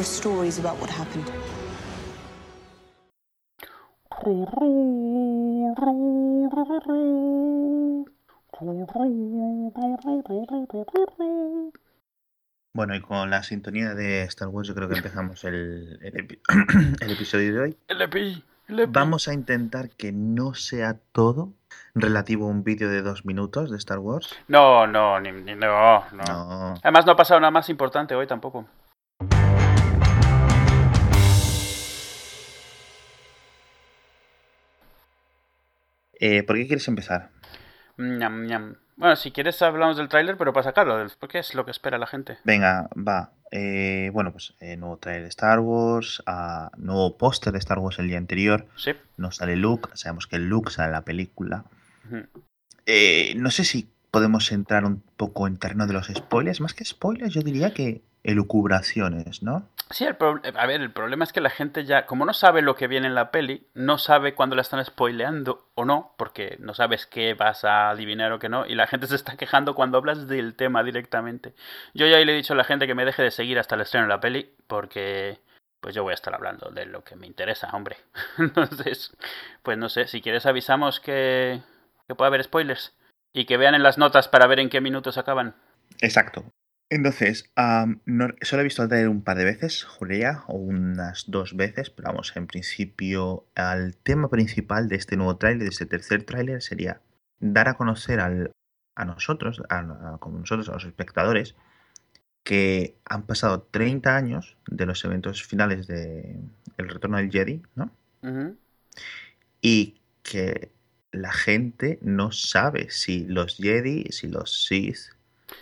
are stories about what happened. Bueno, y con la sintonía de Star Wars yo creo que empezamos el, el, epi- el episodio de hoy. El EPI, el EPI. Vamos a intentar que no sea todo relativo a un vídeo de dos minutos de Star Wars. No, no, ni, ni- no, no, No. Además no ha pasado nada más importante hoy tampoco. Eh, ¿Por qué quieres empezar? Ñam, ñam. Bueno, si quieres hablamos del tráiler, pero para sacarlo, porque es lo que espera la gente. Venga, va. Eh, bueno, pues eh, nuevo trailer de Star Wars, ah, nuevo póster de Star Wars el día anterior. Sí. No sale Luke, sabemos que Luke sale en la película. Eh, no sé si podemos entrar un poco en terreno de los spoilers. Más que spoilers, yo diría que elucubraciones, ¿no? Sí, el pro- a ver, el problema es que la gente ya, como no sabe lo que viene en la peli, no sabe cuándo la están spoileando o no, porque no sabes qué vas a adivinar o qué no, y la gente se está quejando cuando hablas del tema directamente. Yo ya le he dicho a la gente que me deje de seguir hasta el estreno de la peli, porque pues yo voy a estar hablando de lo que me interesa, hombre. Entonces, pues no sé, si quieres avisamos que, que puede haber spoilers y que vean en las notas para ver en qué minutos acaban. Exacto. Entonces, no- solo he visto el trailer un par de veces, juraría, o unas dos veces, pero vamos, en principio, el tema principal de este nuevo tráiler, de este tercer tráiler, sería dar a conocer al- a nosotros, a, a- como nosotros, a los espectadores, que han pasado 30 años de los eventos finales de El Retorno del Jedi, ¿no? Y que la gente no sabe si los Jedi, si los Sith,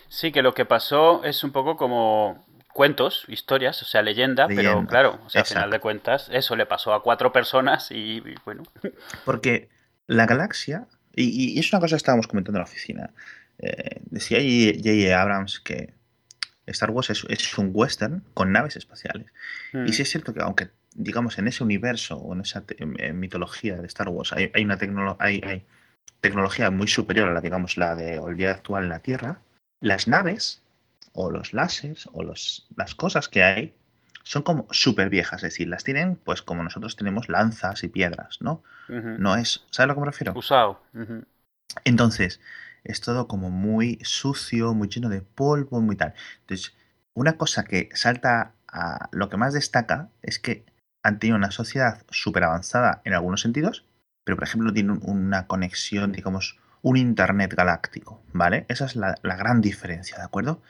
Sí, que lo que pasó es un poco como cuentos, historias, o sea, leyenda, pero claro, o sea, al final de cuentas, eso le pasó a cuatro personas y, y bueno. Porque la galaxia, y, y es una cosa que estábamos comentando en la oficina, eh, decía J.J. Abrams que Star Wars es, es un western con naves espaciales. Mm, Y sí es cierto que aunque, digamos, en ese universo o en esa mitología de Star Wars hay, hay una tecnolo- hay, hay tecnología muy superior a la, digamos, la de hoy día actual en la Tierra, las naves o los láseres o los, las cosas que hay son como súper viejas, es decir, las tienen pues como nosotros tenemos lanzas y piedras, ¿no? No es, ¿sabes a lo que me refiero? Usado. Entonces, es todo como muy sucio, muy lleno de polvo, muy tal. Entonces, una cosa que salta a lo que más destaca es que han tenido una sociedad súper avanzada en algunos sentidos, pero por ejemplo tienen una conexión, digamos, un Internet galáctico, ¿vale? Esa es la, la gran diferencia, ¿de acuerdo?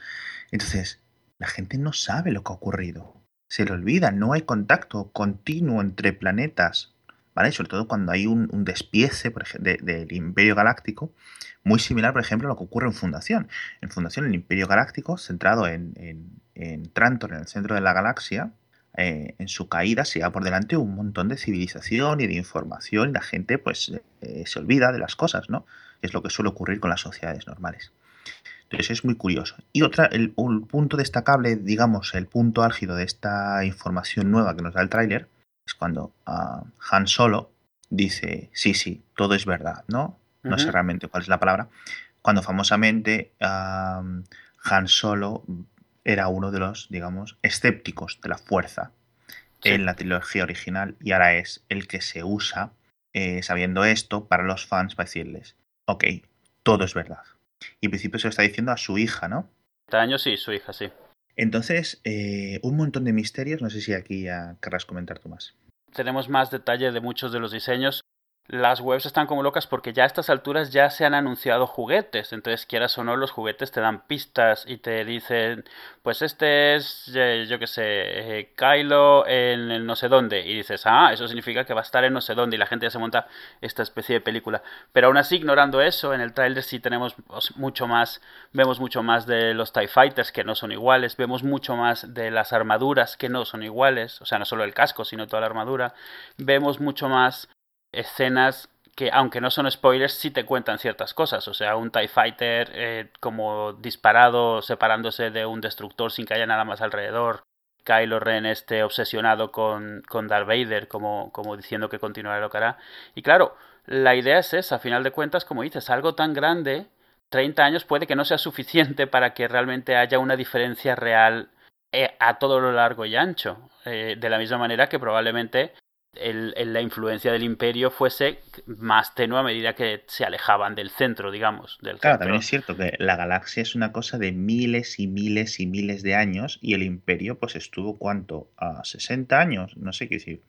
Entonces, la gente no sabe lo que ha ocurrido. Se le olvida, no hay contacto continuo entre planetas, ¿vale? Sobre todo cuando hay un, un despiece del Imperio Galáctico, muy similar, por ejemplo, a lo que ocurre en Fundación. En Fundación, el Imperio Galáctico, centrado en, en, en Trantor, en el centro de la galaxia, eh, en su caída se lleva por delante un montón de civilización y de información y la gente pues eh, se olvida de las cosas, ¿no? Es lo que suele ocurrir con las sociedades normales. Entonces es muy curioso. Y otra, el, un punto destacable, digamos, el punto álgido de esta información nueva que nos da el tráiler, es cuando ah, Han Solo dice, sí, sí, todo es verdad, ¿no? No sé realmente cuál es la palabra. Cuando famosamente ah, Han Solo era uno de los, digamos, escépticos de la fuerza Sí. en la trilogía original y ahora es el que se usa, eh, sabiendo esto, para los fans, para decirles, ok, todo es verdad. Y en principio se lo está diciendo a su hija, ¿no? 30 años sí, su hija, sí. Entonces, eh, un montón de misterios, no sé si aquí ya querrás comentar tú más. Tenemos más detalle de muchos de los diseños. Las webs están como locas porque ya a estas alturas ya se han anunciado juguetes. Entonces, quieras o no, los juguetes te dan pistas y te dicen, pues este es, eh, yo qué sé, eh, Kylo en el no sé dónde. Y dices, ah, eso significa que va a estar en no sé dónde. Y la gente ya se monta esta especie de película. Pero aún así, ignorando eso, en el tráiler sí tenemos os- mucho más, vemos mucho más de los TIE Fighters que no son iguales. Vemos mucho más de las armaduras que no son iguales. O sea, no solo el casco, sino toda la armadura. Vemos mucho más escenas que, aunque no son spoilers, sí te cuentan ciertas cosas. O sea, un TIE Fighter eh, como disparado, separándose de un destructor sin que haya nada más alrededor. Kylo Ren esté obsesionado con, con Darth Vader, como, como diciendo que continuará lo que hará. Y claro, la idea es esa, a final de cuentas, como dices, algo tan grande, 30 años puede que no sea suficiente para que realmente haya una diferencia real eh, a todo lo largo y ancho. Eh, de la misma manera que probablemente el, la influencia del imperio fuese más tenue a medida que se alejaban del centro, digamos. Del claro, también es cierto que la galaxia es una cosa de miles y miles y miles de años y el imperio pues estuvo cuánto, a 60 años, no sé qué decir,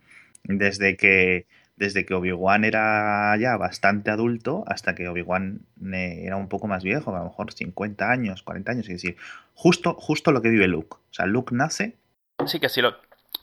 desde que desde que Obi-Wan era ya bastante adulto hasta que Obi-Wan eh, era un poco más viejo, a lo mejor 50 años, 40 años, es decir, justo, justo lo que vive Luke. O sea, Luke nace. Sí, que si lo,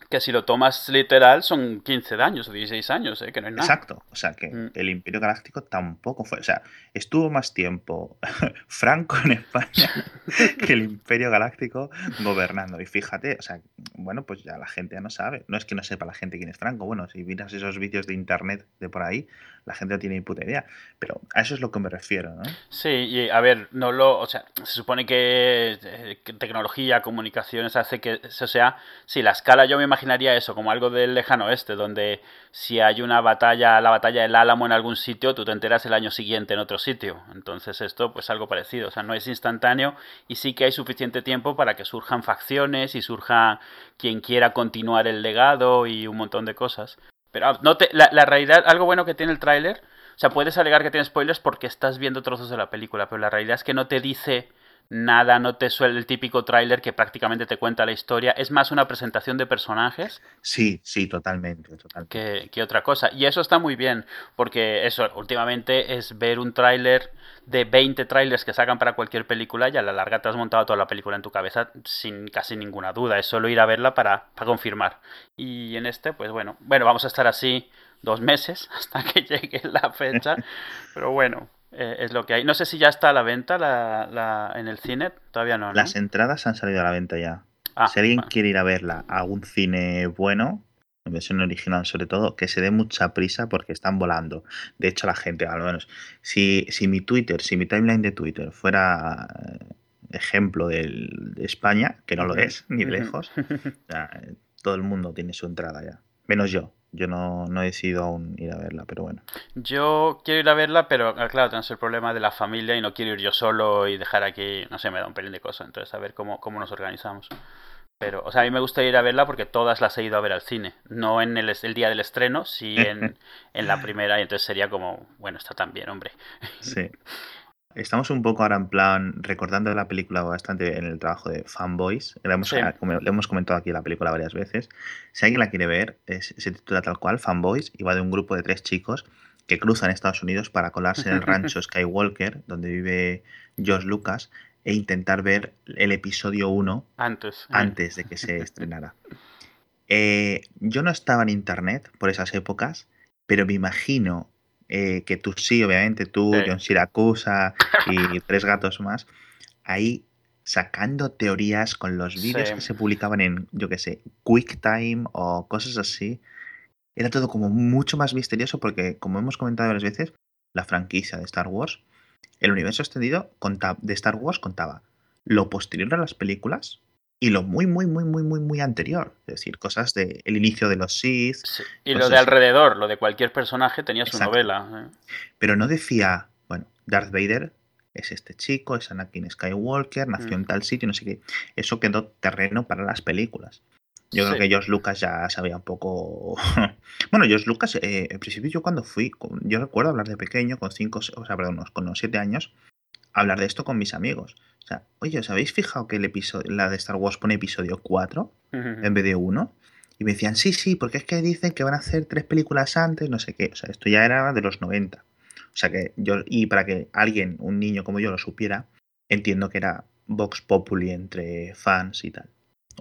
que si lo tomas literal son 15 años o 16 años, ¿eh? que no es nada. Exacto, o sea que mm. el Imperio Galáctico tampoco fue, o sea, estuvo más tiempo Franco en España que el Imperio Galáctico gobernando. Y fíjate, o sea, bueno, pues ya la gente ya no sabe, no es que no sepa la gente quién es Franco, bueno, si miras esos vídeos de internet de por ahí, la gente no tiene ni puta idea, pero a eso es lo que me refiero, ¿no? Sí, y a ver, no lo, o sea, se supone que, eh, tecnología, comunicaciones hace que, o sea, si la escala yo me imagino imaginaría eso, como algo del lejano oeste, donde si hay una batalla, la batalla del Álamo en algún sitio, tú te enteras el año siguiente en otro sitio. Entonces esto, pues algo parecido. O sea, no es instantáneo y sí que hay suficiente tiempo para que surjan facciones y surja quien quiera continuar el legado y un montón de cosas. Pero ah, no te, la, la realidad, algo bueno que tiene el tráiler, o sea, puedes alegar que tiene spoilers porque estás viendo trozos de la película, pero la realidad es que no te dice nada, no te suele el típico tráiler que prácticamente te cuenta la historia. Es más una presentación de personajes. Sí, sí, totalmente. Que, que, otra cosa. Y eso está muy bien, porque eso últimamente es ver un tráiler de 20 trailers que sacan para cualquier película y a la larga te has montado toda la película en tu cabeza sin casi ninguna duda. Es solo ir a verla para, para confirmar. Y en este, pues bueno, bueno, vamos a estar así dos meses hasta que llegue la fecha. Pero bueno, eh, es lo que hay. No sé si ya está a la venta la, la, en el cine, todavía no, Las entradas han salido a la venta ya. Ah, si alguien quiere ir a verla a un cine bueno, en versión original sobre todo, que se dé mucha prisa porque están volando. De hecho, la gente, al menos, si, si mi Twitter, si mi timeline de Twitter fuera eh, ejemplo de España, que no lo es, ni de lejos, todo el mundo tiene su entrada ya. Menos yo. Yo no, no, he decidido aún ir a verla, pero bueno. Yo quiero ir a verla, pero ah, claro, tenemos el problema de la familia y no quiero ir yo solo y dejar aquí, no sé, me da un pelín de cosas. Entonces, a ver cómo, cómo nos organizamos. Pero, o sea, a mí me gusta ir a verla porque todas las he ido a ver al cine. No en el, el día del estreno, sí en, en la primera. Y entonces sería como, bueno, está tan bien, hombre. Sí. Estamos un poco ahora en plan recordando la película bastante en el trabajo de Fanboys. Le hemos, hemos comentado aquí la película varias veces. Si alguien la quiere ver, se titula tal cual Fanboys y va de un grupo de tres chicos que cruzan Estados Unidos para colarse en el rancho Skywalker, donde vive George Lucas, e intentar ver el episodio 1 antes, antes de que se estrenara. Eh, yo no estaba en internet por esas épocas, pero me imagino eh, que tú sí, obviamente, tú, John Siracusa y tres gatos más, ahí sacando teorías con los vídeos que se publicaban en, yo qué sé, QuickTime o cosas así. Era todo como mucho más misterioso porque, como hemos comentado varias veces, la franquicia de Star Wars, el universo extendido de Star Wars contaba lo posterior a las películas, y lo muy, muy, muy, muy, muy, muy anterior. Es decir, cosas del el inicio de los Sith. Y lo de alrededor, lo de cualquier personaje tenía su novela. ¿eh? Pero no decía, bueno, Darth Vader es este chico, es Anakin Skywalker, nació en mm. tal sitio, no sé qué. Eso quedó terreno para las películas. Yo creo que George Lucas ya sabía un poco. bueno, George Lucas, eh, en principio, yo cuando fui, yo recuerdo hablar de pequeño, con cinco, o sea, perdón, con unos siete años, hablar de esto con mis amigos. O sea, oye, ¿os habéis fijado que el episodio, la de Star Wars pone episodio 4 en vez de 1? Y me decían, sí, sí, porque es que dicen que van a hacer tres películas antes, no sé qué. O sea, esto ya era de los 90. O sea que yo, y para que alguien, un niño como yo, lo supiera, entiendo que era Vox Populi entre fans y tal.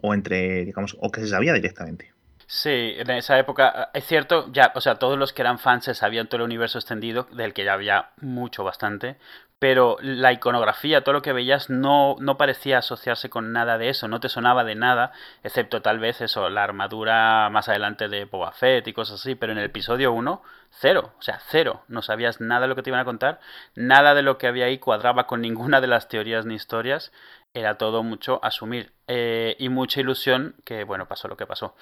O entre, digamos, o que se sabía directamente. Sí, en esa época es cierto, ya, o sea, todos los que eran fans se sabían todo el universo extendido, del que ya había mucho, bastante, pero la iconografía, todo lo que veías, no, no parecía asociarse con nada de eso, no te sonaba de nada, excepto tal vez eso, la armadura más adelante de Boba Fett y cosas así, pero en el episodio 1, cero, o sea, cero, no sabías nada de lo que te iban a contar, nada de lo que había ahí cuadraba con ninguna de las teorías ni historias, era todo mucho asumir eh, y mucha ilusión que, bueno, pasó lo que pasó.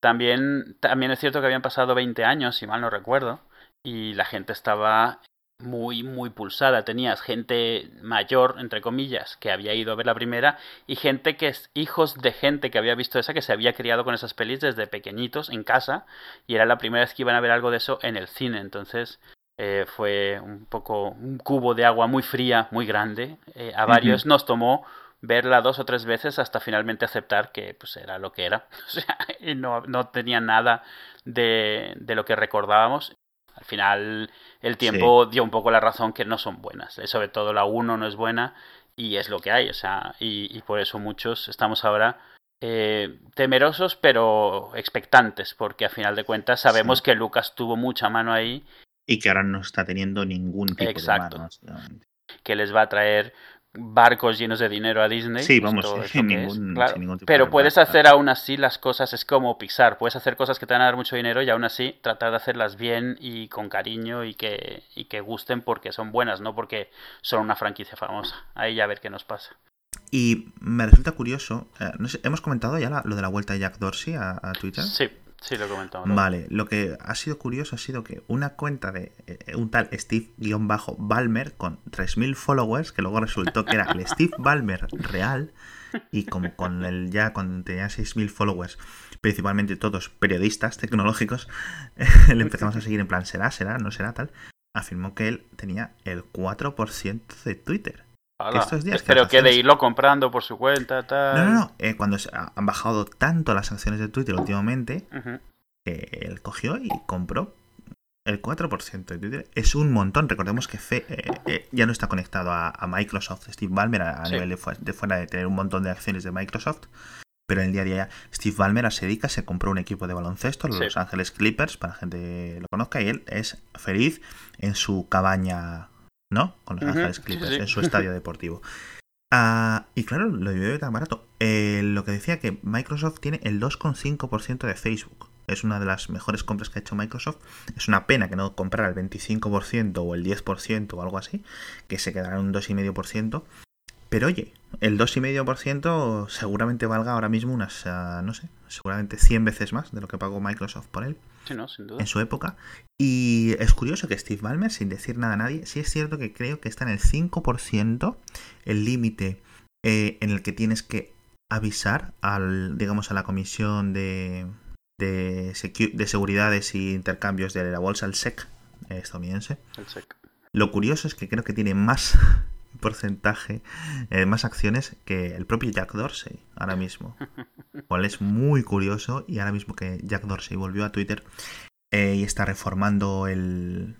También, también es cierto que habían pasado 20 años, si mal no recuerdo, y la gente estaba muy, muy pulsada. Tenías gente mayor, entre comillas, que había ido a ver la primera, y gente que es hijos de gente que había visto esa, que se había criado con esas pelis desde pequeñitos en casa, y era la primera vez que iban a ver algo de eso en el cine. Entonces eh, fue un poco un cubo de agua muy fría, muy grande. Eh, a varios nos tomó verla dos o tres veces hasta finalmente aceptar que pues era lo que era. O sea, y no, no tenía nada de, de lo que recordábamos. Al final el tiempo dio un poco la razón que no son buenas. Eh, sobre todo la 1 no es buena y es lo que hay. O sea, y, y por eso muchos estamos ahora eh, temerosos pero expectantes, porque a final de cuentas sabemos que Lucas tuvo mucha mano ahí. Y que ahora no está teniendo ningún tipo Exacto. de mano. Que les va a traer barcos llenos de dinero a Disney. Sí, pues vamos, sin ningún, es, claro. sin ningún tipo Pero de puedes hacer aún así las cosas, es como Pixar, puedes hacer cosas que te van a dar mucho dinero y aún así tratar de hacerlas bien y con cariño y que, y que gusten porque son buenas, no porque son una franquicia famosa. Ahí ya a ver qué nos pasa. Y me resulta curioso, eh, no sé, hemos comentado ya la- lo de la vuelta de Jack Dorsey a, a Twitter. Sí, sí lo comentamos. Vale, lo que ha sido curioso ha sido que una cuenta de eh, un tal Steve-Ballmer con 3.000 followers, que luego resultó que era el Steve Ballmer real, y como con el ya cuando tenía 6.000 followers, principalmente todos periodistas tecnológicos, le empezamos a seguir en plan, será, será, no será tal, afirmó que él tenía el 4% de Twitter. Hala, estos días que Pero que de irlo comprando por su cuenta, tal. No, no, no, eh, cuando se- han bajado tanto las acciones de Twitter últimamente, que él cogió y compró el 4% de Twitter. Es un montón. Recordemos que Fe- eh, ya no está conectado a, a Microsoft, Steve Ballmer, a, Sí. nivel de, fu- de fuera de tener un montón de acciones de Microsoft. Pero en el día a día, Steve Ballmer se dedica, se compró un equipo de baloncesto, los Sí. Los Ángeles Clippers, para la gente lo conozca, y él es feliz en su cabaña, ¿no? Con los Ángeles sí, Clippers, en su estadio deportivo. Ah, y claro, lo veo tan barato. Eh, lo que decía que Microsoft tiene el 2,5% de Facebook. Es una de las mejores compras que ha hecho Microsoft. Es una pena que no comprara el 25% o el 10% o algo así, que se quedará en un 2,5%. Pero oye, el 2,5% seguramente valga ahora mismo unas, ah, no sé, seguramente 100 veces más de lo que pagó Microsoft por él Sí, no, sin duda. en su época. Y es curioso que Steve Ballmer, sin decir nada a nadie, sí es cierto que creo que está en el 5% el límite eh, en el que tienes que avisar al, digamos, a la comisión de, de, de seguridades y intercambios de la bolsa, el SEC eh, estadounidense. El sec. Lo curioso es que creo que tiene más porcentaje, eh, más acciones que el propio Jack Dorsey ahora mismo. Cual es muy curioso y ahora mismo que Jack Dorsey volvió a Twitter eh, y está reformando el,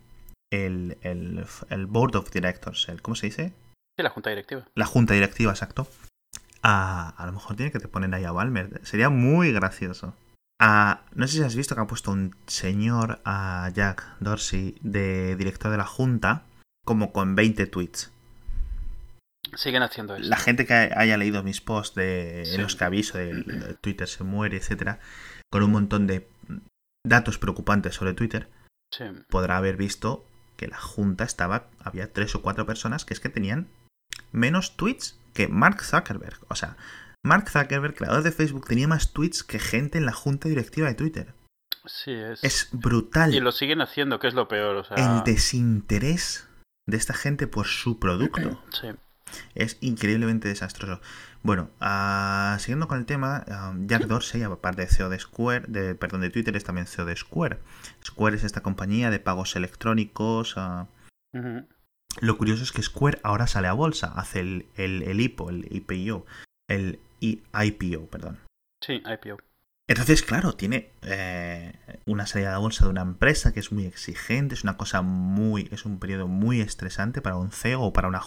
el, el, el Board of Directors, el, ¿cómo se dice? Sí, la junta directiva. La junta directiva, exacto. A, a lo mejor tiene que te poner ahí a Balmer. Sería muy gracioso. Ah, no sé si has visto que ha puesto un señor a Jack Dorsey de director de la junta como con 20 tweets. Siguen haciendo eso. La gente que haya leído mis posts de Sí. los que aviso de, de Twitter se muere, etcétera, con un montón de datos preocupantes sobre Twitter, Sí. podrá haber visto que la junta estaba, había tres o cuatro personas que es que tenían menos tweets que Mark Zuckerberg. O sea, Mark Zuckerberg, creador de Facebook, tenía más tweets que gente en la junta directiva de Twitter. Sí, es. Es brutal Y lo siguen haciendo, que es lo peor. O sea... el desinterés de esta gente por su producto. Sí. Es increíblemente desastroso. Bueno, ah, siguiendo con el tema, ah, Jack Dorsey, aparte de CEO de Square, de, perdón, de Twitter, es también CEO de Square. Square es esta compañía de pagos electrónicos. ah. Lo curioso es que Square ahora sale a bolsa, hace el, el, el IPO, el IPO, el IPO, perdón. Sí, IPO. Entonces, claro, tiene eh, una salida a bolsa de una empresa que es muy exigente, es una cosa muy, es un periodo muy estresante para un CEO o para una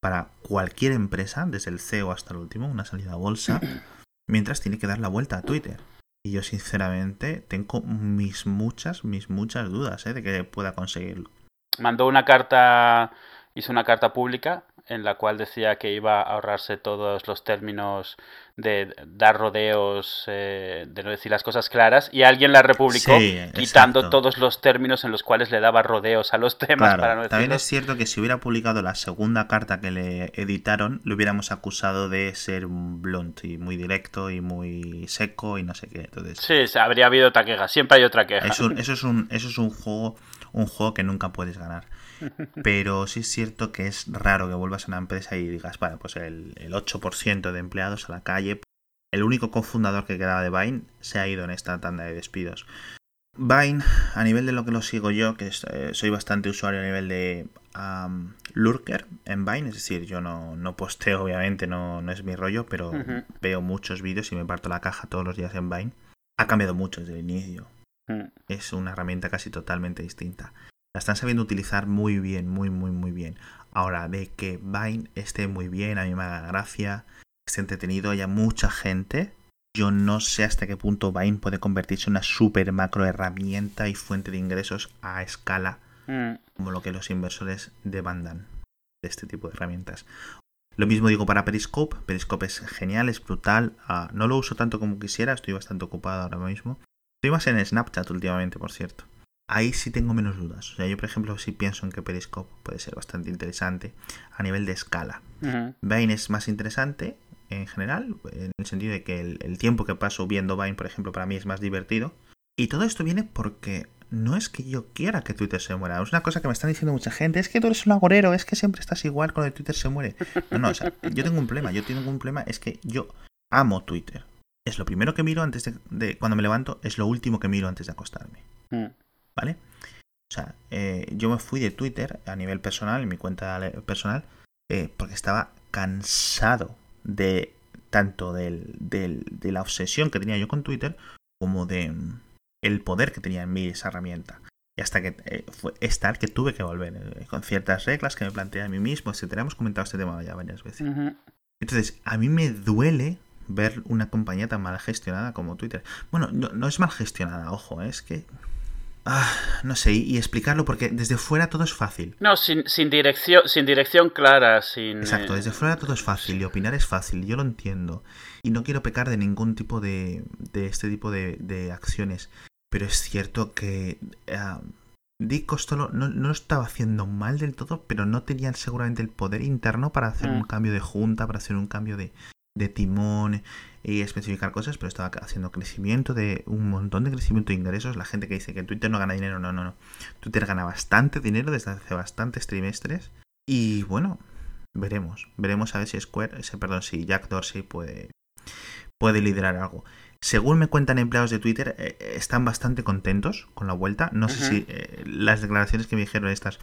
para cualquier empresa, desde el CEO hasta el último, una salida a bolsa, mientras tiene que dar la vuelta a Twitter. Y yo sinceramente tengo mis muchas, mis muchas dudas ¿eh? de que pueda conseguirlo. Mandó una carta, hizo una carta pública en la cual decía que iba a ahorrarse todos los términos de dar rodeos, eh, de no decir las cosas claras, y alguien la republicó Sí, quitando exacto. todos los términos en los cuales le daba rodeos a los temas Claro, para no también es cierto que si hubiera publicado la segunda carta que le editaron, le hubiéramos acusado de ser un blunt y muy directo y muy seco y no sé qué. Entonces, Sí, habría habido otra queja, siempre hay otra queja. es un- eso es un, eso es un juego, un juego que nunca puedes ganar. Pero sí es cierto que es raro que vuelvas a una empresa y digas, bueno, pues el, el 8% de empleados a la calle. El único cofundador que quedaba de Vine se ha ido en esta tanda de despidos. Vine, a nivel de lo que lo sigo yo, que eh, soy bastante usuario a nivel de Lurker en Vine, es decir, yo no, no posteo, obviamente, no, no, es mi rollo, pero veo muchos vídeos y me parto la caja todos los días en Vine. Ha cambiado mucho desde el inicio. Mm. Es una herramienta casi totalmente distinta. La están sabiendo utilizar muy bien, muy, muy, muy bien. Ahora, de que Vine esté muy bien, a mí me haga gracia, esté entretenido, haya mucha gente, yo no sé hasta qué punto Vine puede convertirse en una super macro herramienta y fuente de ingresos a escala mm. como lo que los inversores demandan de este tipo de herramientas. Lo mismo digo para Periscope. Periscope es genial, es brutal. Ah, no lo uso tanto como quisiera, estoy bastante ocupado ahora mismo. Estoy más en Snapchat últimamente, por cierto. Ahí sí tengo menos dudas. O sea, yo, por ejemplo, sí pienso en que Periscope puede ser bastante interesante a nivel de escala. Vine es más interesante, en general, en el sentido de que el, tiempo que paso viendo Vine, por ejemplo, para mí es más divertido. Y todo esto viene porque no es que yo quiera que Twitter se muera. Es una cosa que me están diciendo mucha gente. Es que tú eres un agorero, es que siempre estás igual con el Twitter se muere. No, no, o sea, yo tengo un problema. Yo tengo un problema, es que yo amo Twitter. Es lo primero que miro antes de, cuando me levanto, es lo último que miro antes de acostarme. Mm. ¿Vale? O sea, eh, yo me fui de Twitter a nivel personal, en mi cuenta personal, eh, porque estaba cansado de tanto del, de la obsesión que tenía yo con Twitter como de mm, el poder que tenía en mí esa herramienta. Y hasta que eh, fue estar que tuve que volver con ciertas reglas que me planteé a mí mismo, etcétera. Hemos comentado este tema ya varias veces. Entonces, a mí me duele ver una compañía tan mal gestionada como Twitter. Bueno, no, no es mal gestionada, ojo, es que Ah, no sé, y, explicarlo porque desde fuera todo es fácil. No, sin, sin, dirección, sin dirección clara, sin... Exacto, desde fuera todo es fácil y opinar es fácil, yo lo entiendo. Y no quiero pecar de ningún tipo de, de este tipo de, de acciones. Pero es cierto que uh, Dick Costolo no, no, lo estaba haciendo mal del todo, pero no tenían seguramente el poder interno para hacer un mm. cambio de junta, para hacer un cambio de, de timón y especificar cosas, pero estaba haciendo crecimiento de un montón de crecimiento de ingresos. La gente que dice que Twitter no gana dinero, no, no, no. Twitter gana bastante dinero desde hace bastantes trimestres. Y bueno, veremos. Veremos a ver si Square, ese, perdón, si Jack Dorsey puede, puede liderar algo. Según me cuentan empleados de Twitter, eh, están bastante contentos con la vuelta. No sé si eh, las declaraciones que me dijeron estas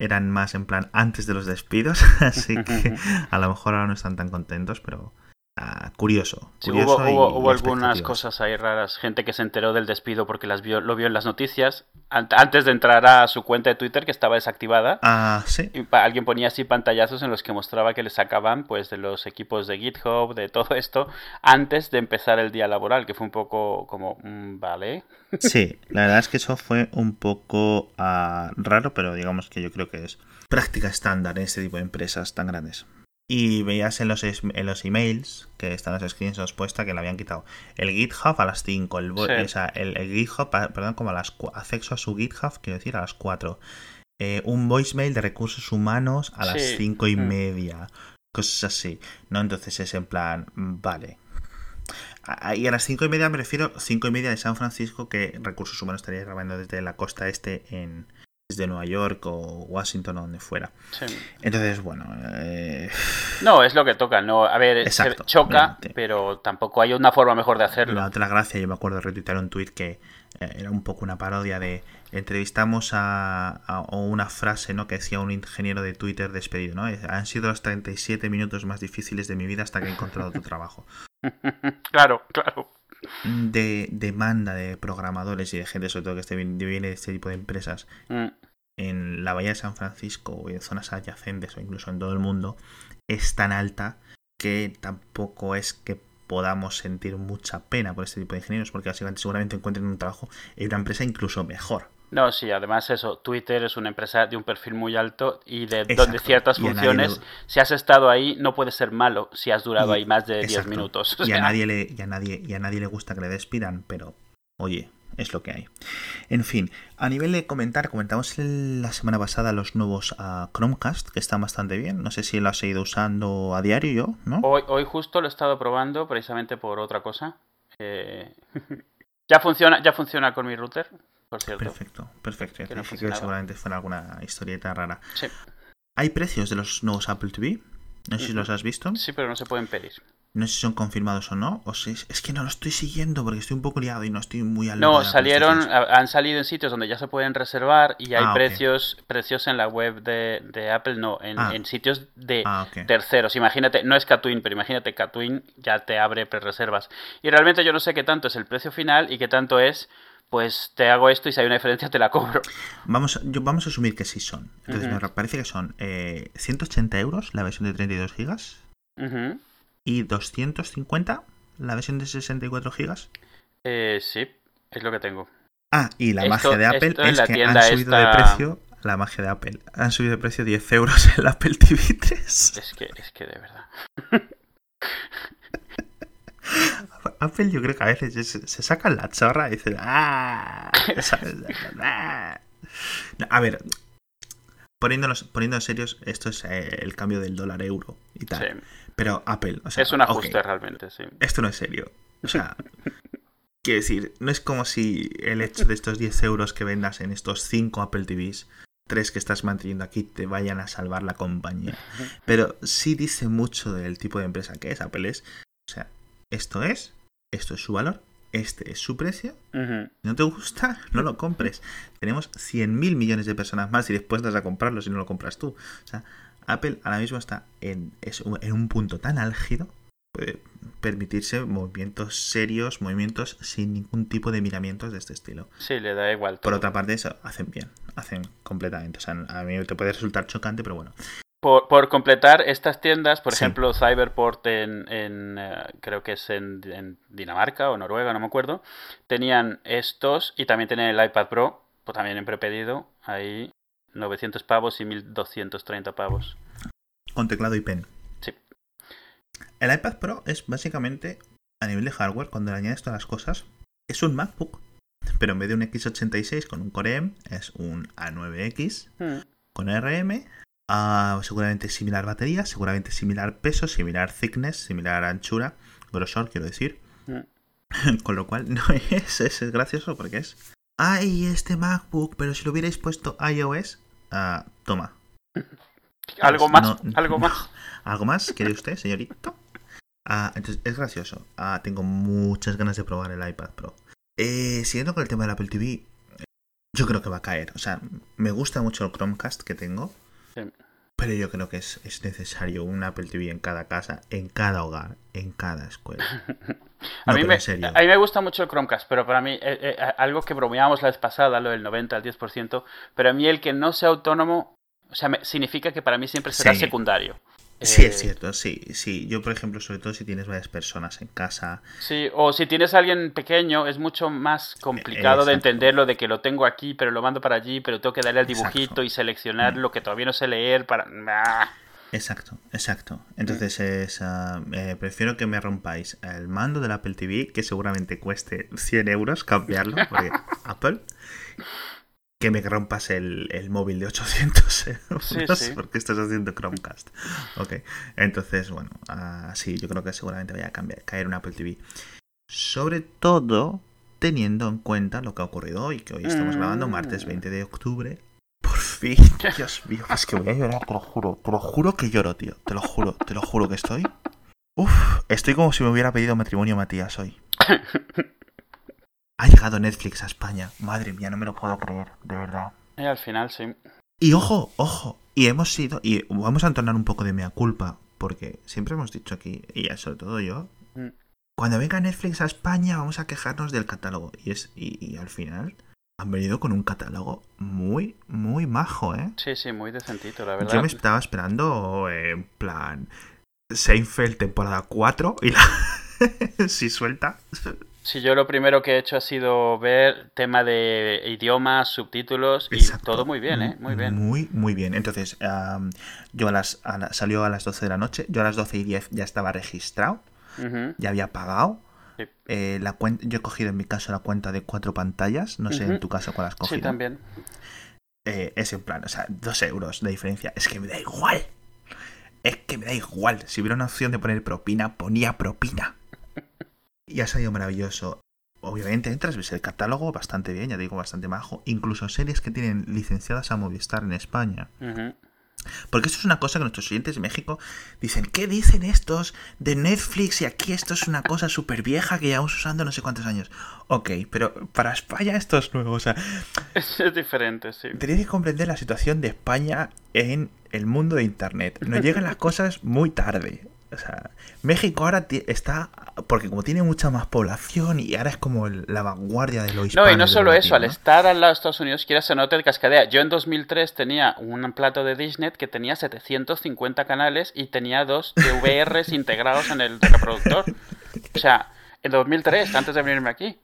eran más en plan antes de los despidos, así que a lo mejor ahora no están tan contentos, pero Ah, curioso. hubo, algunas cosas ahí raras. Gente que se enteró del despido porque las vio, lo vio en las noticias antes de entrar a su cuenta de Twitter que estaba desactivada. Ah, sí. alguien ponía así pantallazos en los que mostraba que le sacaban pues de los equipos de GitHub, de todo esto, antes de empezar el día laboral, que fue un poco como, mm, vale. Sí, la verdad es que eso fue un poco ah, raro, pero digamos que yo creo que es práctica estándar en este tipo de empresas tan grandes. Y veías en los, en los emails que están las screenshots puestas que le habían quitado el GitHub a las 5, el, el, GitHub, perdón, como a las acceso a su GitHub, quiero decir, a las 4. Eh, un voicemail de recursos humanos a las 5 y mm. media. Cosas así. ¿No? Entonces es en plan, vale. Y a las 5 y media me refiero 5 y media de San Francisco que recursos humanos estaría grabando desde la costa este en, de Nueva York o Washington o donde fuera. Entonces, bueno. Eh, no, es lo que toca. No, a ver, choca, pero tampoco hay una forma mejor de hacerlo. La otra gracia, yo me acuerdo de retuitar un tweet que eh, era un poco una parodia de entrevistamos a, una frase ¿no? que decía un ingeniero de Twitter despedido, ¿no? Han sido los 37 minutos más difíciles de mi vida hasta que he encontrado tu trabajo. claro, claro de demanda de programadores y de gente, sobre todo que este viene de este tipo de empresas, mm. en la Bahía de San Francisco o en zonas adyacentes o incluso en todo el mundo, es tan alta que tampoco es que podamos sentir mucha pena por este tipo de ingenieros, porque básicamente seguramente encuentren un trabajo en una empresa incluso mejor. No, sí, además eso, Twitter es una empresa de un perfil muy alto y de donde ciertas funciones, si has estado ahí, no puede ser malo si has durado ahí más de 10 minutos. Y, a nadie le, y, a nadie, y a nadie le gusta que le despidan, pero oye, es lo que hay. En fin, a nivel de comentar, comentamos la semana pasada los nuevos uh, Chromecast, que están bastante bien. No sé si lo has ido usando a diario yo, ¿no? Hoy, hoy justo lo he estado probando precisamente por otra cosa. Eh, ya, funciona, ya funciona con mi router, por cierto. Perfecto, perfecto. Que no seguramente fuera alguna historieta rara. Sí, ¿Hay precios de los nuevos Apple TV? No sé si los has visto. sí, pero no se pueden pedir. No sé si son confirmados o no. O si es, es que no lo estoy siguiendo porque estoy un poco liado y no estoy muy al No, salieron, han salido en sitios donde ya se pueden reservar y hay Ah, precios, precios en la web de, de Apple, no, en, Ah. en sitios de Ah, terceros. Imagínate, no es Catwin, pero imagínate Catwin ya te abre pre-reservas. Y realmente yo no sé qué tanto es el precio final y qué tanto es, pues te hago esto y si hay una diferencia te la cobro. Vamos, yo, vamos a asumir que sí son. Entonces Ujú. me parece que son eh, 180 euros la versión de 32 gigas Ujú. y 250 la versión de 64 gigas. Eh, sí, es lo que tengo. Ah, y la Esto- magia de Apple es la que han subido esta- de precio. La magia de Apple. Han subido de precio 10 euros el Apple TV 3. Es que, es que de verdad. Apple yo creo que a veces se, se sacan la chorra y dicen ¡Ah! a ver, poniéndonos, poniendo en serios, esto es eh, el cambio del dólar euro y tal. Sí. Pero Apple, o sea, es un ajuste realmente, sí. esto no es serio. O sea, quiero decir, no es como si el hecho de estos 10 euros que vendas en estos 5 Apple TVs, 3 que estás manteniendo aquí, te vayan a salvar la compañía. Pero sí dice mucho del tipo de empresa que es. Apple es, o sea, esto es, esto es su valor, este es su precio. Si no te gusta, no lo compres. Tenemos 100.000 millones de personas más y después vas a comprarlo si no lo compras tú. O sea, Apple ahora mismo está en, es un- en un punto tan álgido, puede permitirse movimientos serios, movimientos sin ningún tipo de miramientos de este estilo. Sí, le da igual. Por todo. otra parte, eso hacen bien, hacen completamente. O sea, a mí te puede resultar chocante, pero bueno. Por, por completar, estas tiendas, por Sí. ejemplo, Cyberport en, en, eh, creo que es en, en Dinamarca o Noruega, no me acuerdo, tenían estos y también tenían el iPad Pro, pues también en prepedido, ahí 900 pavos y 1230 pavos. Con teclado y pen. Sí. El iPad Pro es básicamente, a nivel de hardware, cuando le añades todas las cosas, es un MacBook. Pero en vez de un X86 con un Core M, es un A9X Mm. con RM. Ah, seguramente similar batería, seguramente similar peso, similar thickness, similar anchura, grosor, quiero decir. Mm. Con lo cual, no es, es, es gracioso porque es. ¡Ay, este MacBook! Pero si lo hubierais puesto iOS, ah, toma. ¿Algo Pues más? no- ¿Algo no. más? ¿Algo más? ¿Quiere usted, señorito? Ah, entonces es gracioso. Tengo muchas ganas de probar el iPad Pro. Eh, siguiendo con el tema del Apple TV, yo creo que va a caer. O sea, me gusta mucho el Chromecast que tengo. Sí. Pero yo creo que es, es necesario un Apple TV en cada casa, en cada hogar, en cada escuela. A, No, mí me, en serio. a mí me gusta mucho el Chromecast, pero para mí, eh, eh, algo que bromeábamos la vez pasada, lo del 90 al 10%, pero a mí el que no sea autónomo, o sea, me- significa que para mí siempre será Sí. secundario. Sí, Eh, es cierto, sí, sí. Yo, por ejemplo, sobre todo si tienes varias personas en casa, Sí, o si tienes a alguien pequeño, es mucho más complicado de entenderlo de que lo tengo aquí, pero lo mando para allí, pero tengo que darle al Exacto. dibujito y seleccionar Mm. lo que todavía no sé leer para... Ah. Exacto, exacto. Entonces es, eh, prefiero que me rompáis el mando del Apple TV, que seguramente cueste 100 euros cambiarlo, porque Apple, que me rompas el, el móvil de 800 euros, Sí, sí. porque estás haciendo Chromecast. Ok, entonces, bueno, ah, sí, yo creo que seguramente vaya a cambiar, caer un Apple TV. Sobre todo teniendo en cuenta lo que ha ocurrido hoy, que hoy estamos grabando martes Mm. 20 de octubre. Por fin, Dios mío, es que voy a llorar, te lo juro, te lo juro que lloro, tío, te lo juro, te lo juro que estoy. Uf, estoy como si me hubiera pedido matrimonio Matías hoy. Ha llegado Netflix a España, madre mía, no me lo puedo creer, de verdad. Y al final sí. Y ojo, ojo, y hemos sido, y vamos a entonar un poco de mea culpa, porque siempre hemos dicho aquí, y sobre todo yo, Mm. cuando venga Netflix a España vamos a quejarnos del catálogo. Y es, y, y al final han venido con un catálogo muy, muy majo, ¿eh? Sí, sí, muy decentito, la verdad. Yo me estaba esperando en plan Seinfeld temporada 4 y la si suelta. Sí, yo lo primero que he hecho ha sido ver tema de idiomas, subtítulos y todo muy bien, ¿eh? Muy bien. Muy, muy bien. Entonces, yo a las, a la- salió a las 12 de la noche, yo a las 12 y 10 ya estaba registrado, ya había pagado. Sí. Eh, la cuen- yo he cogido en mi caso la cuenta de cuatro pantallas, no sé en tu caso cuál has cogido. Sí, también. Eh, es en plan, o sea, dos euros de diferencia. Es que me da igual. Es que me da igual. Si hubiera una opción de poner propina, ponía propina. Y ha salido maravilloso. obviamente entras, ves el catálogo bastante bien, ya digo, bastante majo. Incluso series que tienen licenciadas a Movistar en España. Porque esto es una cosa que nuestros oyentes de México dicen, ¿qué dicen estos de Netflix y aquí esto es una cosa súper vieja que llevamos usando no sé cuántos años? Ok, pero para España esto es nuevo, o sea... Es diferente, sí. Tenéis que comprender la situación de España en el mundo de Internet. Nos llegan las cosas muy tarde. O sea, México ahora está, porque como tiene mucha más población y ahora es como la vanguardia de lo hispano. No, y no solo eso, al estar al lado de Estados Unidos, quiera se note el cascadea. Yo en 2003 tenía un plato de Disney que tenía 750 canales y tenía dos DVRs integrados en el reproductor. O sea, en 2003, antes de venirme aquí.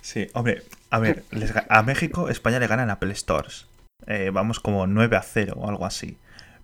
Sí, hombre, a ver, a México, España le gana en Apple Stores. Eh, vamos como 9 a 0 o algo así.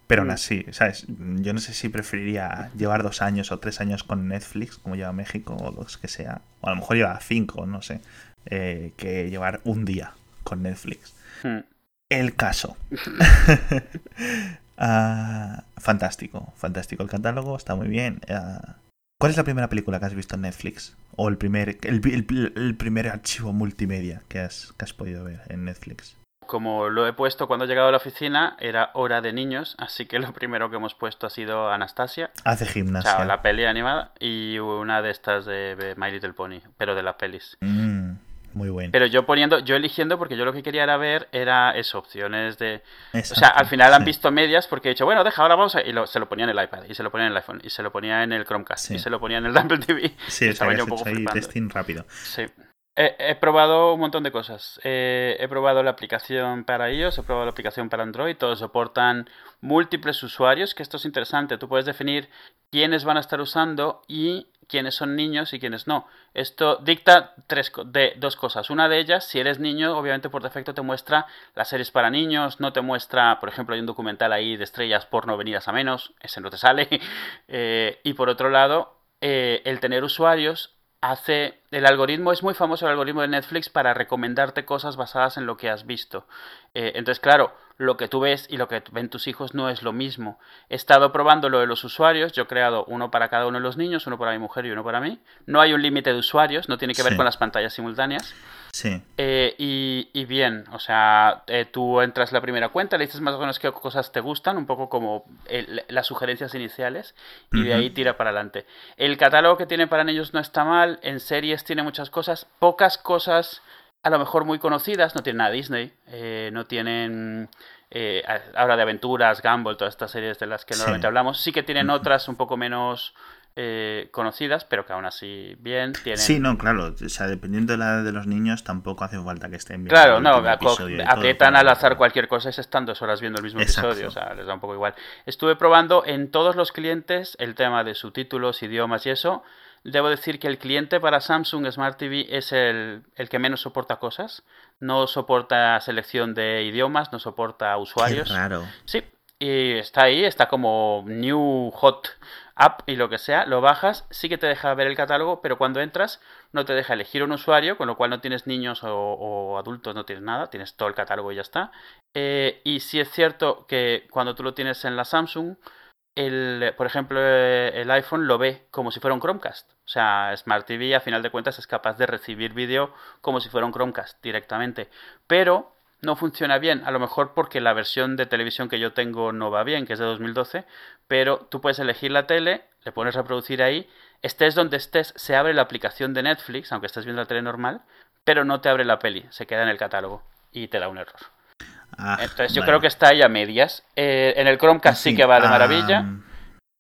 Pero aún mm. así, ¿sabes? Yo no sé si preferiría llevar dos años o tres años con Netflix, como lleva México, o los que sea. O a lo mejor lleva cinco, no sé. Eh, que llevar un día con Netflix. Hmm. El caso. Ah, fantástico, fantástico el catálogo, está muy bien. Ah, ¿Cuál es la primera película que has visto en Netflix? O el primer, el, primer archivo multimedia que has, que has podido ver en Netflix? Como lo he puesto cuando he llegado a la oficina, era hora de niños, así que lo primero que hemos puesto ha sido Anastasia. Hace gimnasia. O sea, la peli animada y una de estas de My Little Pony, pero de las pelis. Mm, muy bueno. Pero yo poniendo, yo eligiendo, porque yo lo que quería era ver era eso, opciones de... o sea, al final han visto medias porque he dicho, bueno, deja, ahora vamos a... Y se lo ponía en el iPad, y se lo ponía en el iPhone, y se lo ponía en el Chromecast, y se lo ponía en el Apple TV. Sí, estaba yo un poco ahí testing rápido. Sí. He, probado un montón de cosas. Eh, he probado la aplicación para iOS, he probado la aplicación para Android, todos soportan múltiples usuarios, que esto es interesante. Tú puedes definir quiénes van a estar usando y quiénes son niños y quiénes no. Esto dicta tres, de, dos cosas. Una de ellas, si eres niño, obviamente por defecto te muestra las series para niños, no te muestra, por ejemplo, hay un documental ahí de estrellas porno venidas a menos, ese no te sale. Eh, y por otro lado, eh, el tener usuarios hace el algoritmo es muy famoso el algoritmo de Netflix para recomendarte cosas basadas en lo que has visto. Eh, entonces claro lo que tú ves y lo que ven tus hijos no es lo mismo. He estado probando lo de los usuarios yo he creado uno para cada uno de los niños uno para mi mujer y uno para mí. No hay un límite de usuarios no tiene que ver con las pantallas simultáneas. Sí. Eh, y, bien, o sea, eh, tú entras la primera cuenta, le dices más o menos qué cosas te gustan, un poco como las sugerencias iniciales, y de ahí tira para adelante. El catálogo que tiene para ellos no está mal, en series tiene muchas cosas, pocas cosas a lo mejor muy conocidas, no tienen nada Disney, eh, no tienen ahora de aventuras, Gumball, todas estas series de las que normalmente hablamos, sí que tienen otras un poco menos eh, conocidas, pero que aún así bien tienen. Sí, no, claro. O sea, dependiendo de la edad de los niños, tampoco hace falta que estén viendo. Claro, no, aprietan al azar cualquier cosa y se están dos horas viendo el mismo episodio. O sea, les da un poco igual. Estuve probando en todos los clientes el tema de subtítulos, idiomas y eso. Debo decir que el cliente para Samsung Smart TV es el, el que menos soporta cosas. No soporta selección de idiomas, no soporta usuarios. Qué Sí, y está ahí, está como New Hot app y lo que sea, lo bajas, sí que te deja ver el catálogo, pero cuando entras no te deja elegir un usuario, con lo cual no tienes niños o, adultos, no tienes nada, tienes todo el catálogo y ya está. Eh, y sí es cierto que cuando tú lo tienes en la Samsung, el, por ejemplo, el iPhone lo ve como si fuera un Chromecast. O sea, Smart TV a final de cuentas es capaz de recibir vídeo como si fuera un Chromecast directamente. Pero no funciona bien, a lo mejor porque la versión de televisión que yo tengo no va bien, que es de 2012, pero tú puedes elegir la tele, le pones reproducir ahí, estés donde estés, se abre la aplicación de Netflix, aunque estés viendo la tele normal, pero no te abre la peli, se queda en el catálogo y te da un error. Ah, Entonces yo creo que está ahí a medias. Eh, en el Chromecast sí, que va de maravilla.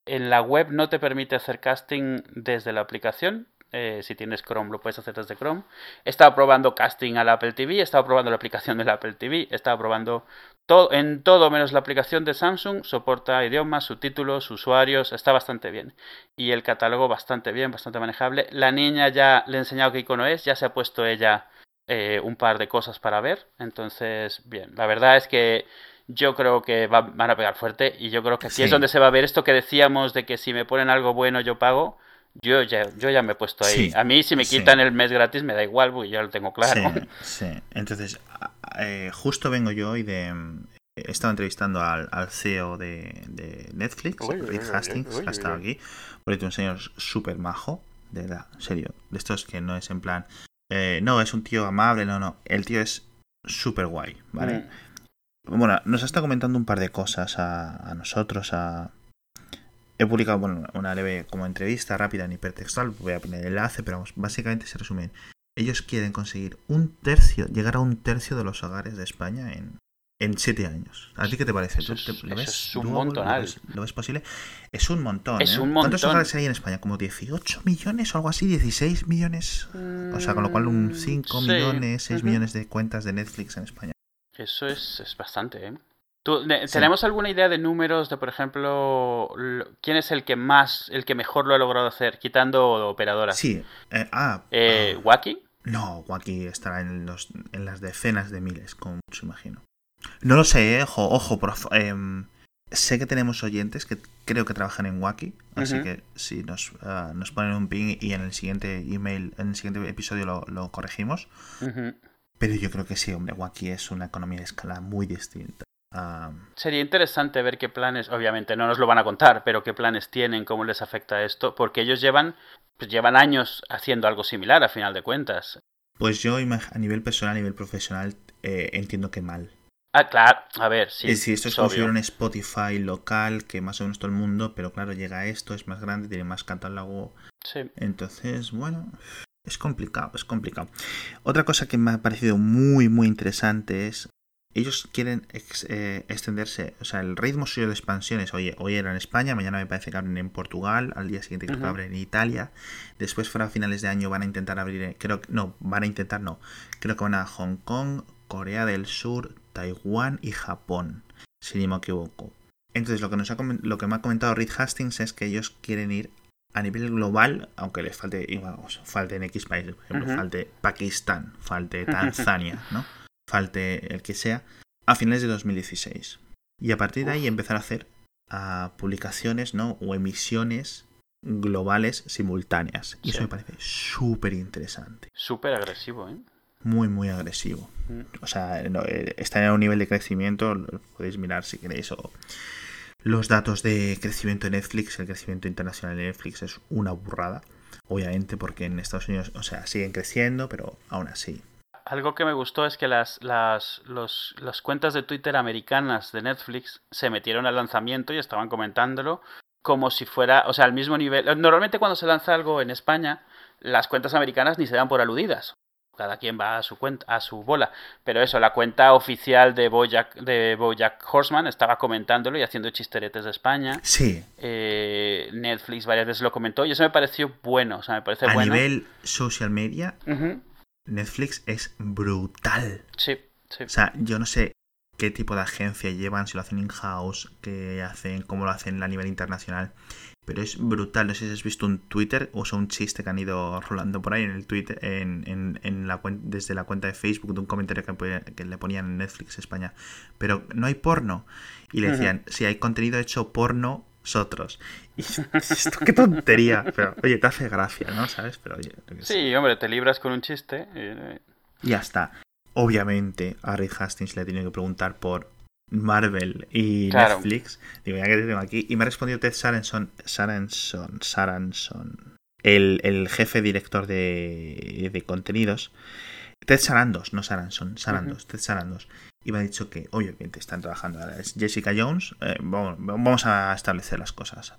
En la web no te permite hacer casting desde la aplicación, eh, si tienes Chrome, lo puedes hacer desde Chrome. He estado probando casting al Apple TV, he estado probando la aplicación del Apple TV, he estado probando todo, en todo menos la aplicación de Samsung, soporta idiomas, subtítulos, usuarios, está bastante bien. Y el catálogo bastante bien, bastante manejable. La niña ya le he enseñado qué icono es, ya se ha puesto ella eh, un par de cosas para ver. Entonces, bien, la verdad es que yo creo que van a pegar fuerte y yo creo que aquí es donde se va a ver esto que decíamos de que si me ponen algo bueno yo pago. Yo ya, yo ya me he puesto ahí. a mí si me quitan el mes gratis me da igual, porque ya lo tengo claro. Sí, Entonces, eh, justo vengo yo hoy de... He estado entrevistando al, CEO de, Netflix, Reed Hastings, que ha estado aquí. Porque es un señor súper majo, de verdad, serio. De estos que no es en plan, eh, no, es un tío amable, no, no. El tío es súper guay, ¿vale? Mm. Bueno, nos ha estado comentando un par de cosas a, a nosotros, a... He publicado bueno, una leve como entrevista rápida en hipertextual, voy a poner el enlace, pero vamos, básicamente se resume. en, Ellos quieren conseguir un tercio, llegar a un tercio de los hogares de España en, en siete años. ¿A ti qué te parece? ¿Tú te- ¿Lo ves es un montonal. ¿Lo ves, lo ves posible? Es un montón. Es ¿eh? un ¿Cuántos montón. hogares hay en España? ¿Como 18 millones o algo así? ¿16 millones? O sea, con lo cual un 5 Mm, Sí, millones, 6 ujú. millones de cuentas de Netflix en España. Eso es, es bastante, ¿eh? ¿Tú- de- Sí. ¿Tenemos alguna idea de números de, por ejemplo, lo- quién es el que más, el que mejor lo ha logrado hacer, quitando operadoras? Sí. eh, ah, Eh, ah, ¿Wacky? no, Wacky estará en, los, en las decenas de miles, como mucho imagino. No lo sé, eh, ojo, ojo, fa- em, sé que tenemos oyentes que creo que trabajan en Wacky, así que si nos, ah, nos ponen un ping y en el siguiente email, en el siguiente episodio lo, lo corregimos. Pero yo creo que sí, hombre, Wacky es una economía de escala muy distinta. Sería interesante ver qué planes, obviamente no nos lo van a contar, pero qué planes tienen, cómo les afecta esto, porque ellos llevan, pues llevan años haciendo algo similar a final de cuentas. pues yo a nivel personal, a nivel profesional, eh, entiendo que mal. Ah, claro, a ver, sí. es decir, esto es es como si un Spotify local que más o menos todo el mundo, pero claro, llega a esto, es más grande, tiene más catálogo. Sí. Entonces, bueno, es complicado, es complicado. Otra cosa que me ha parecido muy, muy interesante es, ellos quieren ex- eh, extenderse, o sea, el ritmo suyo de expansiones, hoy, hoy era en España, mañana me parece que abren en Portugal, al día siguiente creo que abren en Italia, después fuera a finales de año van a intentar abrir, creo que, no, van a intentar, no, creo que van a Hong Kong, Corea del Sur, Taiwán y Japón, si no me equivoco. Entonces, lo que, nos ha, comen- lo que me ha comentado Reed Hastings es que ellos quieren ir a nivel global, aunque les falte, vamos, falte en X países, por ejemplo, falte Pakistán, falte Tanzania, ¿no? Falte el que sea, a finales de 2016. Y a partir de ahí empezar a hacer ah, publicaciones, ¿no? O emisiones globales simultáneas. Y Sí. eso me parece súper interesante. Súper agresivo, ¿eh? Muy, muy agresivo. Mm. O sea, eh, está en un nivel de crecimiento, lo podéis mirar si queréis, o los datos de crecimiento de Netflix, el crecimiento internacional de Netflix es una burrada, obviamente, porque en Estados Unidos, o sea, siguen creciendo, pero aún así. Algo que me gustó es que las, las, los, las cuentas de Twitter americanas de Netflix se metieron al lanzamiento y estaban comentándolo como si fuera, o sea, al mismo nivel. Normalmente cuando se lanza algo en España, las cuentas americanas ni se dan por aludidas. Cada quien va a su cuenta, a su bola. Pero eso, la cuenta oficial de Bojack, de Bojack Horseman estaba comentándolo y haciendo chisteretes de España. Sí, Eh, Netflix varias veces lo comentó y eso me pareció bueno. O sea, me parece a bueno. nivel social media. Netflix es brutal. Sí, sí. O sea, yo no sé qué tipo de agencia llevan, si lo hacen in-house, qué hacen, cómo lo hacen a nivel internacional. Pero es brutal. No sé si has visto un Twitter o sea, un chiste que han ido rolando por ahí en el Twitter, en, en, en la desde la cuenta de Facebook, de un comentario que, le ponían en Netflix España. Pero no hay porno. Y le decían, si hay contenido hecho porno, nosotros. Y esto, qué tontería. Pero oye, te hace gracia, ¿no? ¿Sabes? Pero oye, sé. Sí, hombre, te libras con un chiste. eh, Ya está. Obviamente a Reed Hastings le tenido que preguntar por Marvel y Claro. Netflix. Digo, ya que te tengo aquí. Y me ha respondido Ted Saranson, Saranson, Saranson el, el jefe director de, de contenidos. Ted Sarandos, no Saranson, Sarandos, Ted Sarandos. Y me ha dicho que, obviamente, están trabajando ahora. Es Jessica Jones. eh, vamos, vamos a establecer las cosas.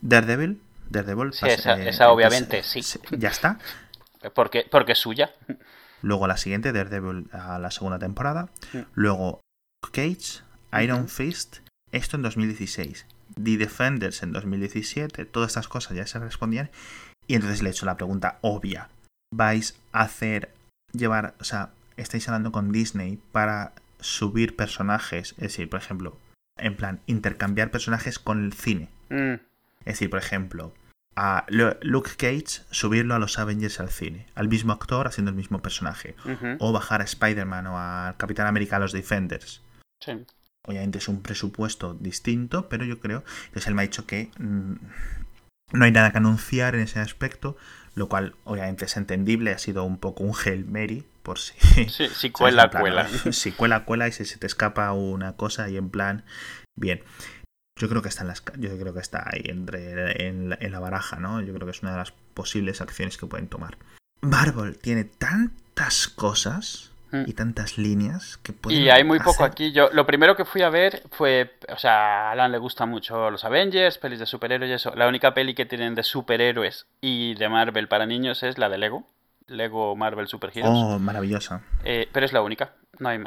Daredevil. Daredevil. Sí, pasa- esa- eh, esa obviamente, sí. Ya está. porque, porque es suya. Luego la siguiente, Daredevil a la segunda temporada. Mm. Luego Cage, Iron. Fist, esto en 2016. The Defenders en 2017. Todas estas cosas ya se respondían. Y entonces le he hecho la pregunta obvia. ¿Vais a hacer, llevar, o sea, estáis hablando con Disney para subir personajes? Es decir, por ejemplo, en plan, intercambiar personajes con el cine. Mm, Es decir, por ejemplo, a Lu- Luke Cage, subirlo a los Avengers al cine. Al mismo actor haciendo el mismo personaje. O bajar a Spider-Man o al Capitán América a los Defenders. Sí. Obviamente es un presupuesto distinto, pero yo creo. Entonces él me ha dicho que mm, no hay nada que anunciar en ese aspecto, lo cual obviamente es entendible. Ha sido un poco un Hail Mary, por si. Sí, si cuela, plan, cuela. Si cuela, cuela y si se te escapa una cosa y en plan. Bien. Yo creo que está en las, yo creo que está ahí entre en la, en la baraja, ¿no? Yo creo que es una de las posibles acciones que pueden tomar. Marvel tiene tantas cosas y tantas líneas que pueden Y hay muy poco aquí. Yo lo primero que fui a ver fue, o sea, a Alan le gustan mucho los Avengers, pelis de superhéroes y eso. La única peli que tienen de superhéroes y de Marvel para niños es la de Lego. Lego Marvel Super Heroes. Oh, maravillosa. Eh, pero es la única. No hay,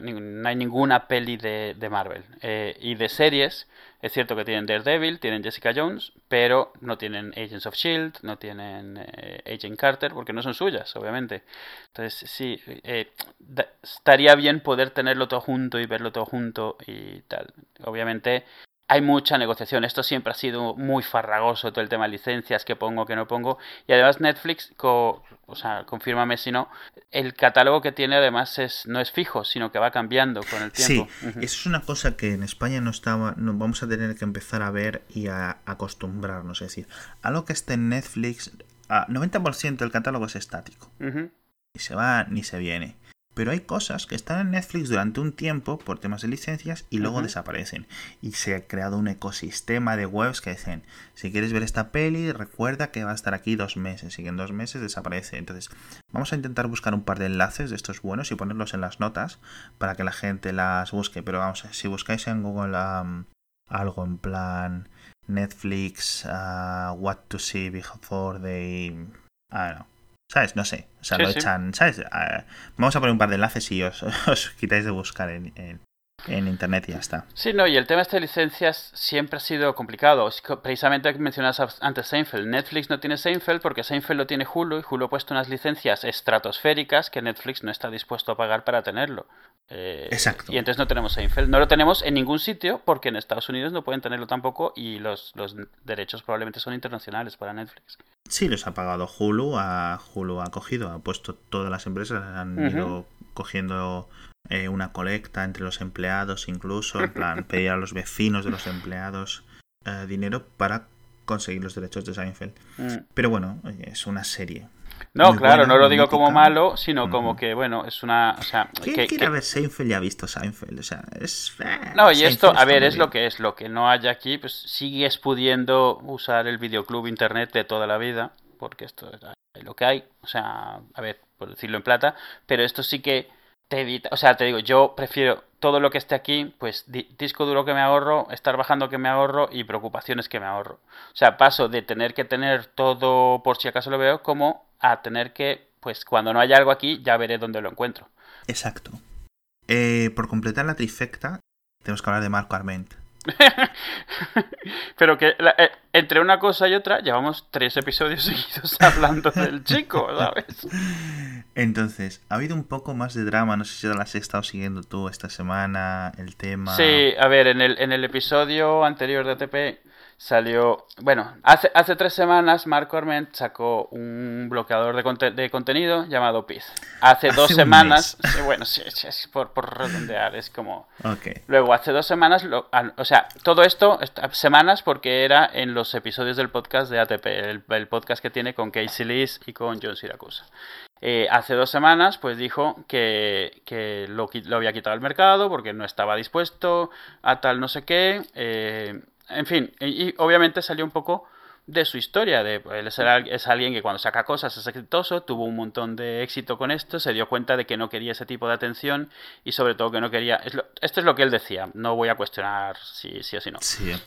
ninguna peli de, de Marvel. Eh, y de series, es cierto que tienen Daredevil, tienen Jessica Jones, pero no tienen Agents of Shield, no tienen eh, Agent Carter, porque no son suyas, obviamente. Entonces, sí, estaría bien poder tenerlo todo junto y verlo todo junto y tal. Obviamente, hay mucha negociación. Esto siempre ha sido muy farragoso, todo el tema de licencias, que pongo, que no pongo. Y además Netflix, o sea, confírmame si no, el catálogo que tiene además es no es fijo, sino que va cambiando con el tiempo. Sí, eso es una cosa que en España no estaba, no, vamos a tener que empezar a ver y a acostumbrarnos. Es decir, algo que esté en Netflix, a 90% del catálogo es estático. Ni se va ni se viene. Pero hay cosas que están en Netflix durante un tiempo por temas de licencias y luego desaparecen. Y se ha creado un ecosistema de webs que dicen, si quieres ver esta peli, recuerda que va a estar aquí dos meses y que en dos meses desaparece. Entonces, vamos a intentar buscar un par de enlaces de estos buenos y ponerlos en las notas para que la gente las busque. Pero vamos, si buscáis en Google algo en plan Netflix, uh, What to See Before They... I don't know ¿Sabes? No sé. O sea, lo echan. ¿Sabes? Ah, vamos a poner un par de enlaces y os, os quitáis de buscar en, en, internet y ya está. Sí, no, y el tema este de licencias siempre ha sido complicado. Precisamente mencionabas antes Seinfeld. Netflix no tiene Seinfeld porque Seinfeld lo tiene Hulu y Hulu ha puesto unas licencias estratosféricas que Netflix no está dispuesto a pagar para tenerlo. Eh, Exacto. Y entonces no tenemos Seinfeld. No lo tenemos en ningún sitio porque en Estados Unidos no pueden tenerlo tampoco y los, los derechos probablemente son internacionales para Netflix. Sí, los ha pagado Hulu, a Hulu ha cogido, ha puesto todas las empresas, han ido cogiendo eh, una colecta entre los empleados incluso, en plan pedir a los vecinos de los empleados eh, dinero para conseguir los derechos de Seinfeld. Mm. Pero bueno, es una serie. No, claro, no lo digo como malo, sino como que, bueno, es una... O sea, ¿Quién que, quiere ver Seinfeld y ha visto Seinfeld? O sea, es... Eh, no, y esto, a ver, es lo que es. Lo que no haya aquí, pues sigues pudiendo usar el videoclub internet de toda la vida, porque esto es lo que hay. O sea, a ver, por decirlo en plata, pero esto sí que te evita... O sea, te digo, yo prefiero todo lo que esté aquí, pues disco duro que me ahorro, estar bajando que me ahorro y preocupaciones que me ahorro. O sea, paso de tener que tener todo por si acaso lo veo como a tener que, pues cuando no haya algo aquí, ya veré dónde lo encuentro. Exacto. Eh, por completar la trifecta, tenemos que hablar de Marco Arment. Pero que eh, entre una cosa y otra llevamos tres episodios seguidos hablando del chico, ¿sabes? Entonces, ha habido un poco más de drama, no sé si las has estado siguiendo tú esta semana, el tema... Sí, a ver, en el, en el episodio anterior de ATP salió, bueno, hace, hace tres semanas Marco Arment sacó un bloqueador de, de contenido llamado Peace. Hace, dos semanas, bueno, sí, por, por, redondear, es como... Luego, hace dos semanas, o sea, todo esto, semanas porque era en los episodios del podcast de ATP, el, podcast que tiene con Casey Lees y con John Siracusa. Eh, hace dos semanas, pues dijo que, que lo, lo, había quitado al mercado porque no estaba dispuesto a tal no sé qué. Eh, en fin, y, obviamente salió un poco de su historia, de él es, alguien que cuando saca cosas es exitoso, tuvo un montón de éxito con esto, se dio cuenta de que no quería ese tipo de atención y sobre todo que no quería, esto es lo que él decía, no voy a cuestionar si sí o si no.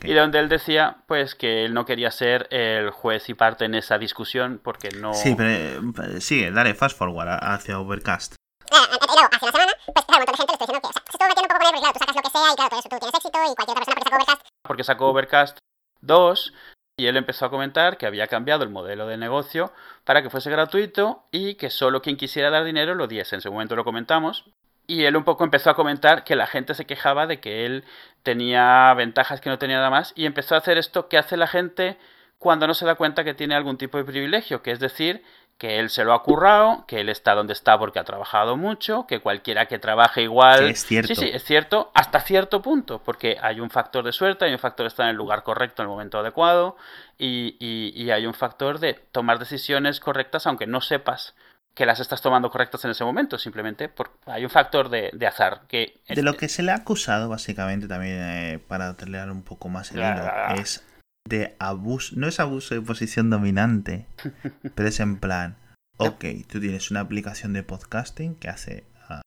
Y donde él decía pues que él no quería ser el juez y parte en esa discusión porque no... Sí, pero eh, sigue, dale fast forward hacia Overcast. Semana, gente diciendo que, un poco porque tú lo que sea y claro, todo eso tú tienes éxito y cualquier persona sacó Overcast porque sacó Overcast 2 y él empezó a comentar que había cambiado el modelo de negocio para que fuese gratuito y que solo quien quisiera dar dinero lo diese. En ese momento lo comentamos. Y él un poco empezó a comentar que la gente se quejaba de que él tenía ventajas que no tenía nada más y empezó a hacer esto que hace la gente cuando no se da cuenta que tiene algún tipo de privilegio, que es decir, que él se lo ha currado, que él está donde está porque ha trabajado mucho, que cualquiera que trabaje igual... es cierto. Sí, sí, es cierto, hasta cierto punto, porque hay un factor de suerte, hay un factor de estar en el lugar correcto en el momento adecuado y, y, hay un factor de tomar decisiones correctas aunque no sepas que las estás tomando correctas en ese momento, simplemente porque hay un factor de, de azar. que De lo que se le ha acusado, básicamente, también eh, para tener un poco más el hilo, es de abuso, no es abuso de posición dominante, pero es en plan, Ok, tú tienes una aplicación de podcasting que hace uh,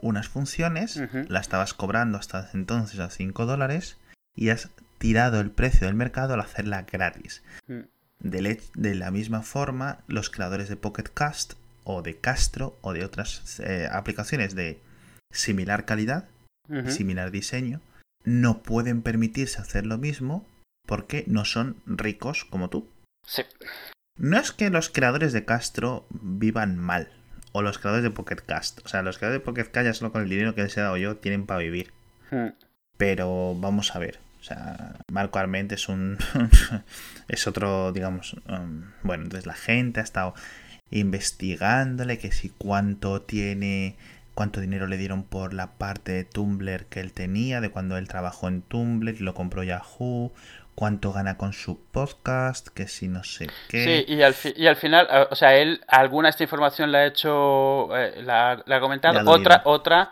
unas funciones, la estabas cobrando hasta entonces a 5 dólares y has tirado el precio del mercado al hacerla gratis. Mm. De, la misma forma, los creadores de Pocket Cast o de Castro o de otras eh, aplicaciones de similar calidad, Ujú. similar diseño, no pueden permitirse hacer lo mismo porque no son ricos como tú. Sí. No es que los creadores de Castro vivan mal, o los creadores de Pocket Cast. O sea, los creadores de Pocket Cast ya solo con el dinero que les he dado yo tienen para vivir. Mm. Pero vamos a ver. O sea, Marco Arment es un. es otro, digamos. um, bueno, entonces la gente ha estado investigándole que si cuánto tiene. cuánto dinero le dieron por la parte de Tumblr que él tenía, de cuando él trabajó en Tumblr y lo compró Yahoo. Cuánto gana con su podcast, que si no sé qué. Sí, y al, fi- y al final, o sea, él alguna de esta información la ha hecho, eh, la, la ha comentado, otra, otra,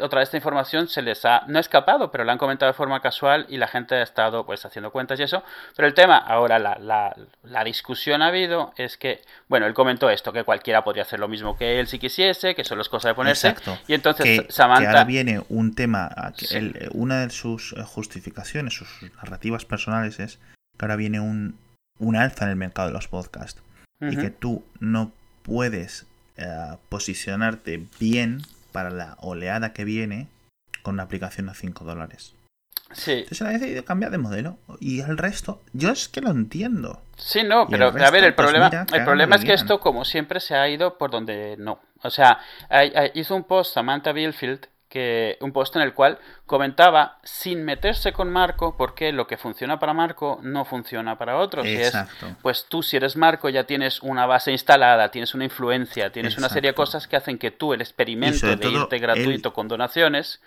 otra de esta información se les ha, no escapado, pero la han comentado de forma casual y la gente ha estado pues haciendo cuentas y eso. Pero el tema, ahora la, la, la discusión ha habido es que, bueno, él comentó esto, que cualquiera podría hacer lo mismo que él si quisiese, que solo es cosa de ponerse. Exacto. Y entonces que, que Samantha... ahora viene un tema, que Sí. él- una de sus eh, justificaciones, sus narrativas personales es que ahora viene un, un alza en el mercado de los podcasts y que tú no puedes eh, posicionarte bien para la oleada que viene con una aplicación a 5 dólares. Sí, Entonces él ha decidido cambiar de modelo y el resto, yo es que lo entiendo. Sí, no, pero a ver, el pues problema, mira, el problema es que esto, como siempre, se ha ido por donde no. O sea, hizo un post Samantha Billfield, que, un post en el cual comentaba, sin meterse con Marco, por qué lo que funciona para Marco no funciona para otros. Y es, Exacto. pues tú, si eres Marco, ya tienes una base instalada, tienes una influencia, tienes una serie de Exacto. cosas que hacen que tú, el experimento de irte gratuito con donaciones,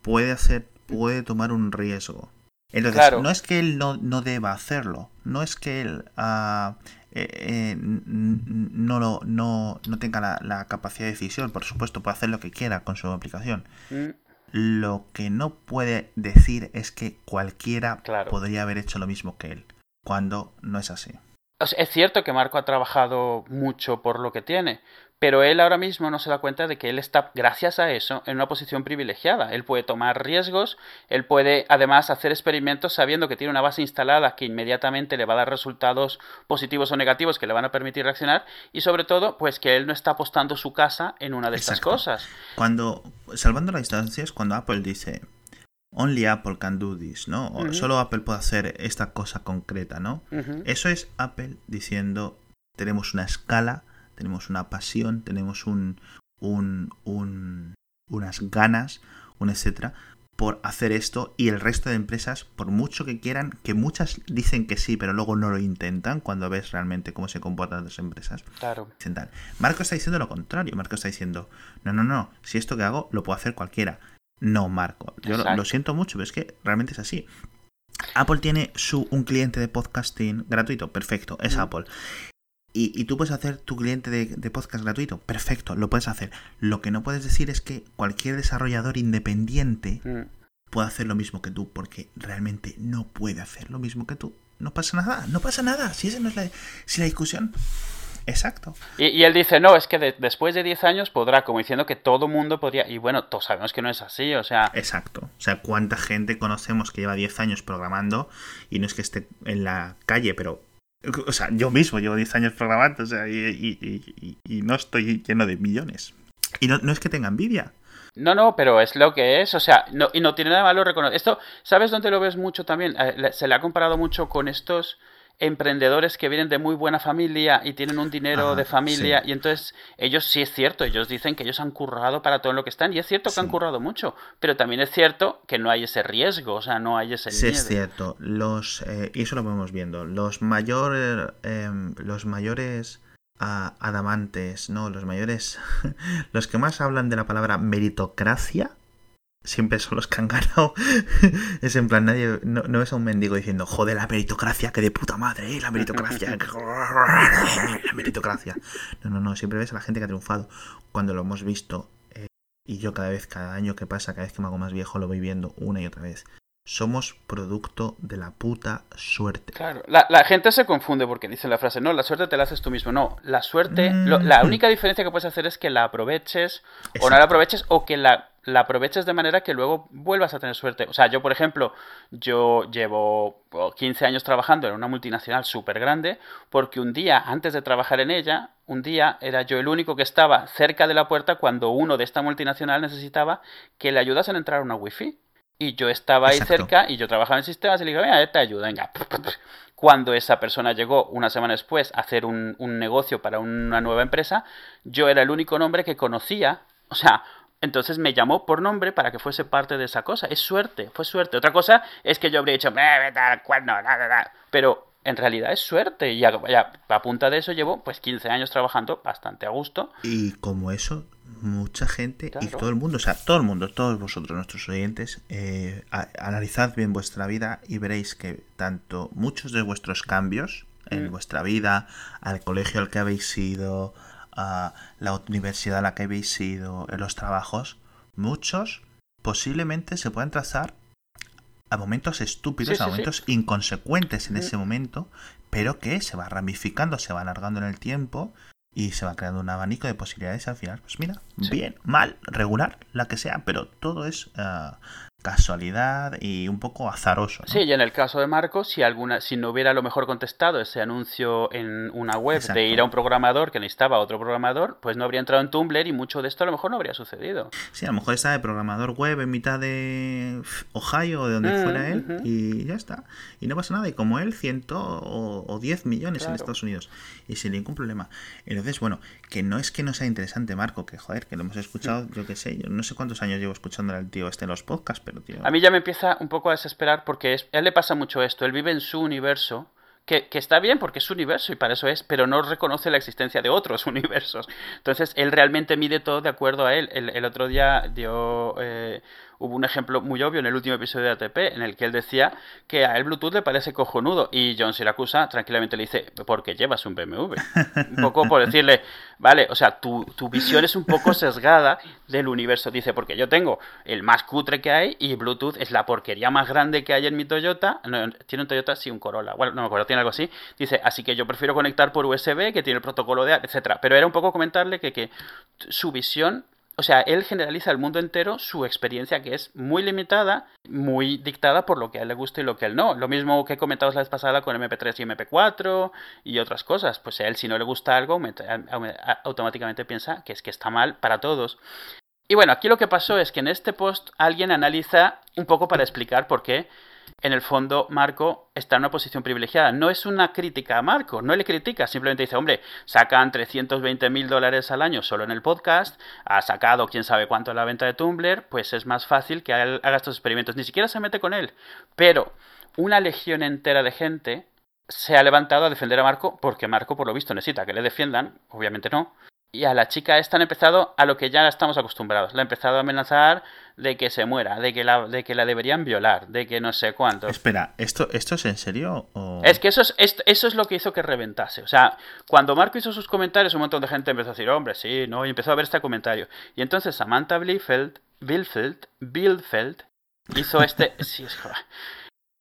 puede hacer, puede tomar un riesgo. Entonces, Claro. no es que él no, no deba hacerlo, no es que él ah, eh, eh, no, lo, no, no tenga la, la capacidad de decisión, por supuesto, puede hacer lo que quiera con su aplicación. mm, Lo que no puede decir es que cualquiera Claro. podría haber hecho lo mismo que él, cuando no es así. Es cierto que Marco ha trabajado mucho por lo que tiene, pero él ahora mismo no se da cuenta de que él está, gracias a eso, en una posición privilegiada. Él puede tomar riesgos, él puede además hacer experimentos sabiendo que tiene una base instalada que inmediatamente le va a dar resultados positivos o negativos que le van a permitir reaccionar y sobre todo, pues que él no está apostando su casa en una de estas cosas. Cuando, salvando las distancias, cuando Apple dice Only Apple can do this, ¿no? O. Solo Apple puede hacer esta cosa concreta, ¿no? Eso es Apple diciendo tenemos una escala, tenemos una pasión, tenemos un, un, un- unas ganas, un etcétera, por hacer esto y el resto de empresas, por mucho que quieran, que muchas dicen que sí, pero luego no lo intentan cuando ves realmente cómo se comportan las empresas. Claro. Marco está diciendo lo contrario. Marco está diciendo, no, no, no, si esto que hago lo puede hacer cualquiera. No, Marco. Yo lo, siento mucho, pero es que realmente es así. Apple tiene su, un cliente de podcasting gratuito, perfecto, es Mm. Apple. Y, y tú puedes hacer tu cliente de, de podcast gratuito, perfecto, lo puedes hacer. Lo que no puedes decir es que cualquier desarrollador independiente Mm. puede hacer lo mismo que tú, porque realmente no puede hacer lo mismo que tú. No pasa nada, no pasa nada. Si esa no es la, si la discusión. Exacto. Y, y él dice, no, es que de- después de 10 años podrá, como diciendo que todo mundo podría... Y bueno, todos sabemos que no es así, o sea... Exacto. O sea, cuánta gente conocemos que lleva 10 años programando y no es que esté en la calle, pero. O sea, yo mismo llevo 10 años programando, o sea, y, y- y- no estoy lleno de millones. Y no, no es que tenga envidia. No, no, pero es lo que es, o sea, no, y no tiene nada malo reconocer. Esto, ¿sabes dónde lo ves mucho también? Eh, se le ha comparado mucho con estos emprendedores que vienen de muy buena familia y tienen un dinero Ajá, de familia sí. y entonces ellos sí es cierto, ellos dicen que ellos han currado para todo lo que están y es cierto que han currado mucho, pero también es cierto que no hay ese riesgo, o sea, no hay ese Sí, miedo. es cierto. Los, eh, y eso lo vamos viendo. Los mayores, em, los mayores ah, adamantes, ¿no? Los mayores, los que más hablan de la palabra meritocracia, siempre son los que han ganado. es en plan, nadie, no, no ves a un mendigo diciendo, joder, la meritocracia, que de puta madre, ¿eh? la meritocracia, la meritocracia. No, no, no, siempre ves a la gente que ha triunfado. Cuando lo hemos visto, eh, y yo cada vez, cada año que pasa, cada vez que me hago más viejo, lo voy viendo una y otra vez. somos producto de la puta suerte. Claro, la, la gente se confunde porque dice la frase, no, la suerte te la haces tú mismo. No, la suerte, lo- la Mm. única diferencia que puedes hacer es que la aproveches o no la aproveches o que la, la aproveches de manera que luego vuelvas a tener suerte. O sea, yo, por ejemplo, yo llevo oh, 15 años trabajando en una multinacional súper grande porque un día, antes de trabajar en ella, un día era yo el único que estaba cerca de la puerta cuando uno de esta multinacional necesitaba que le ayudasen a entrar a una wifi. Y yo estaba ahí Exacto. cerca y yo trabajaba en sistemas y le digo, mira, te ayuda, venga. Cuando esa persona llegó una semana después a hacer un, un negocio para una nueva empresa, yo era el único nombre que conocía. O sea, entonces me llamó por nombre para que fuese parte de esa cosa. Es suerte, fue suerte. Otra cosa es que yo habría dicho, "Eh, cuerno, da, da, da". pero en realidad es suerte. Y a, a- a punta de eso llevo pues 15 años trabajando bastante a gusto. Y como eso, mucha gente y todo el mundo, o sea, todo el mundo, todos vosotros, nuestros oyentes, eh, analizad bien vuestra vida y veréis que tanto muchos de vuestros cambios en Mm. vuestra vida, al colegio al que habéis ido, a la universidad a la que habéis ido, en los trabajos, muchos posiblemente se puedan trazar a momentos estúpidos, Sí, a sí, sí. momentos inconsecuentes en ese momento, pero que se va ramificando, se va alargando en el tiempo y se va creando un abanico de posibilidades al final. Pues mira, bien, mal, regular, la que sea, pero todo es ah, casualidad y un poco azaroso. ¿no? Sí, y en el caso de Marco, si alguna, si no hubiera a lo mejor contestado ese anuncio en una web Exacto. de ir a un programador que necesitaba a otro programador, pues no habría entrado en Tumblr y mucho de esto a lo mejor no habría sucedido. Sí, a lo mejor está de programador web en mitad de Ohio o de donde Mm, fuera él ujú. y ya está. Y no pasa nada. Y como él, ciento o, 10 millones en. Estados Unidos. Y sin ningún problema. Entonces, bueno, que no es que no sea interesante, Marco, que joder, que lo hemos escuchado, yo qué sé, yo no sé cuántos años llevo escuchando al tío este en los podcasts, pero A mí ya me empieza un poco a desesperar porque a él le pasa mucho esto, él vive en su universo, que, está bien porque es su universo y para eso es, pero no reconoce la existencia de otros universos. Entonces él realmente mide todo de acuerdo a él. El, el otro día dio... eh, hubo un ejemplo muy obvio en el último episodio de ATP en el que él decía que a él Bluetooth le parece cojonudo y John Siracusa tranquilamente le dice porque llevas un BMW. Un poco por decirle, vale, o sea, tu, tu visión es un poco sesgada del universo. Dice, porque yo tengo el más cutre que hay y Bluetooth es la porquería más grande que hay en mi Toyota. Tiene un Toyota, sí, un Corolla. Bueno, no me acuerdo, tiene algo así. Dice, así que yo prefiero conectar por USB que tiene el protocolo de, etcétera. Pero era un poco comentarle que, que su visión o sea, él generaliza al mundo entero su experiencia que es muy limitada, muy dictada por lo que a él le gusta y lo que a él no. Lo mismo que comentamos la vez pasada con MP3 y MP4 y otras cosas. Pues a él si no le gusta algo, automáticamente piensa que es que está mal para todos. Y bueno, aquí lo que pasó es que en este post alguien analiza un poco para explicar por qué en el fondo Marco está en una posición privilegiada. No es una crítica a Marco, no le critica, simplemente dice, hombre, sacan 320 mil dólares al año solo en el podcast, ha sacado quién sabe cuánto en la venta de Tumblr, pues es más fácil que haga estos experimentos. Ni siquiera se mete con él. Pero una legión entera de gente se ha levantado a defender a Marco porque Marco, por lo visto, necesita que le defiendan, obviamente no, y a la chica esta han empezado a lo que ya estamos acostumbrados. La ha empezado a amenazar de que se muera, de que la, de que la deberían violar, de que no sé cuánto. Espera, ¿esto, esto es en serio? O... Es que eso es, esto, eso es lo que hizo que reventase. O sea, cuando Marco hizo sus comentarios, un montón de gente empezó a decir, hombre, sí, no, y empezó a ver este comentario. Y entonces Samantha Bielfeld, Bielfeld, Bielfeld hizo este, sí, es,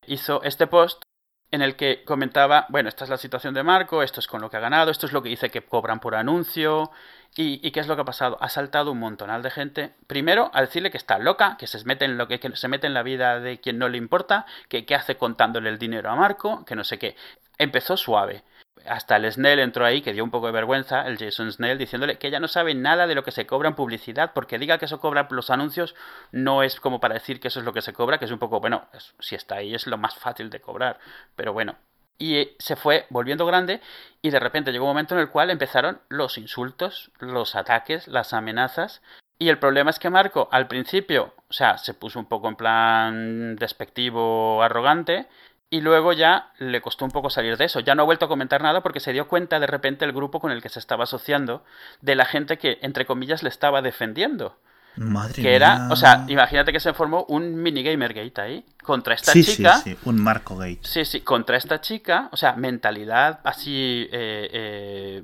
hizo este post en el que comentaba, bueno, esta es la situación de Marco, esto es con lo que ha ganado, esto es lo que dice que cobran por anuncio, y, qué es lo que ha pasado. Ha saltado un montonal de gente, primero a decirle que está loca, que se mete en lo que, que se mete en la vida de quien no le importa, que qué hace contándole el dinero a Marco, que no sé qué. Empezó suave. Hasta el Snell entró ahí, que dio un poco de vergüenza, el Jason Snell, diciéndole que ella no sabe nada de lo que se cobra en publicidad, porque diga que eso cobra los anuncios, no es como para decir que eso es lo que se cobra, que es un poco, bueno, si está ahí es lo más fácil de cobrar, pero bueno. Y se fue volviendo grande y de repente llegó un momento en el cual empezaron los insultos, los ataques, las amenazas. Y el problema es que Marco al principio, o sea, se puso un poco en plan despectivo, arrogante, y luego ya le costó un poco salir de eso. Ya no ha vuelto a comentar nada porque se dio cuenta de repente el grupo con el que se estaba asociando de la gente que, entre comillas, le estaba defendiendo. Madre que era, o sea, imagínate que se formó un minigamer gate ahí contra esta sí, chica. Sí, sí, un Marco Gate. Sí, sí, contra esta chica, o sea, mentalidad así, eh, eh,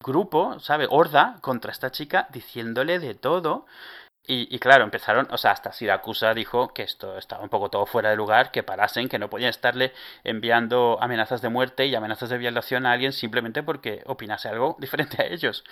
grupo, ¿sabe? Horda contra esta chica diciéndole de todo Y, y, claro, empezaron, o sea, hasta Siracusa dijo que esto estaba un poco todo fuera de lugar, que parasen, que no podían estarle enviando amenazas de muerte y amenazas de violación a alguien simplemente porque opinase algo diferente a ellos.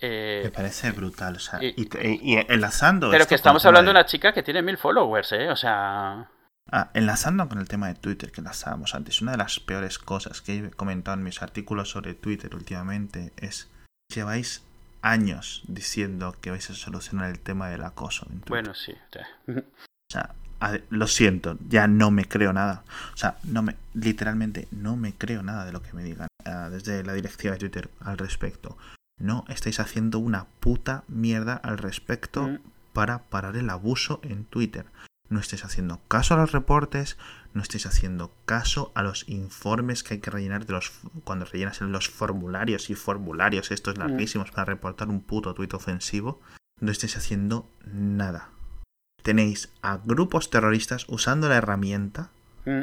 Eh, Me parece brutal, o sea, y, y, y enlazando. Pero que estamos hablando de una chica que tiene mil followers, ¿eh? O sea. Ah, enlazando con el tema de Twitter que enlazábamos antes, una de las peores cosas que he comentado en mis artículos sobre Twitter últimamente es lleváis años diciendo que vais a solucionar el tema del acoso. En bueno, sí. o sea, lo siento, ya no me creo nada. O sea, no me, literalmente no me creo nada de lo que me digan uh, desde la directiva de Twitter al respecto. No estáis haciendo una puta mierda al respecto mm. para parar el abuso en Twitter no estéis haciendo caso a los reportes, no estéis haciendo caso a los informes que hay que rellenar de los cuando rellenas en los formularios y formularios estos mm. larguísimos para reportar un puto tuit ofensivo, no estéis haciendo nada. Tenéis a grupos terroristas usando la herramienta mm.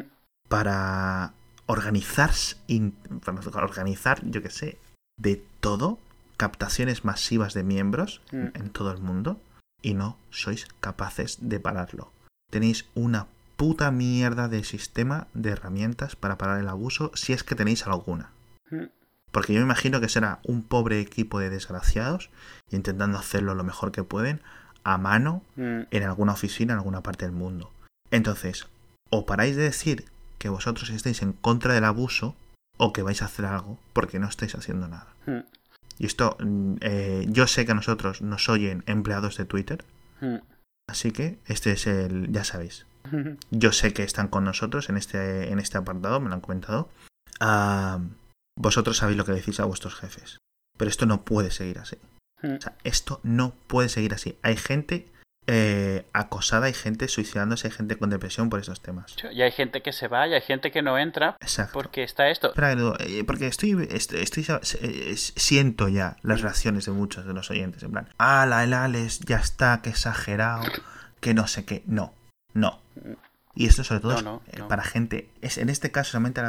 para organizar, para organizar, yo que sé, de todo, captaciones masivas de miembros mm. en todo el mundo y no sois capaces de pararlo tenéis una puta mierda de sistema de herramientas para parar el abuso si es que tenéis alguna. Mm. Porque yo me imagino que será un pobre equipo de desgraciados intentando hacerlo lo mejor que pueden a mano mm. en alguna oficina en alguna parte del mundo. Entonces, o paráis de decir que vosotros estáis en contra del abuso o que vais a hacer algo porque no estáis haciendo nada. Mm. Y esto, eh, yo sé que a nosotros nos oyen empleados de Twitter. Así que este es el, ya sabéis. Yo sé que están con nosotros en este, en este apartado, me lo han comentado. Ah, vosotros sabéis lo que decís a vuestros jefes. Pero esto no puede seguir así. O sea, esto no puede seguir así. Hay gente eh, acosada, hay gente suicidándose, hay gente con depresión por esos temas. Y hay gente que se va y hay gente que no entra Exacto. porque está esto. Eh, porque estoy, estoy, eh, siento ya las reacciones de muchos de los oyentes, en plan, ah, la el Alex ya está, que exagerado, que no sé qué. No, no. Y esto sobre todo para gente, es, en este caso solamente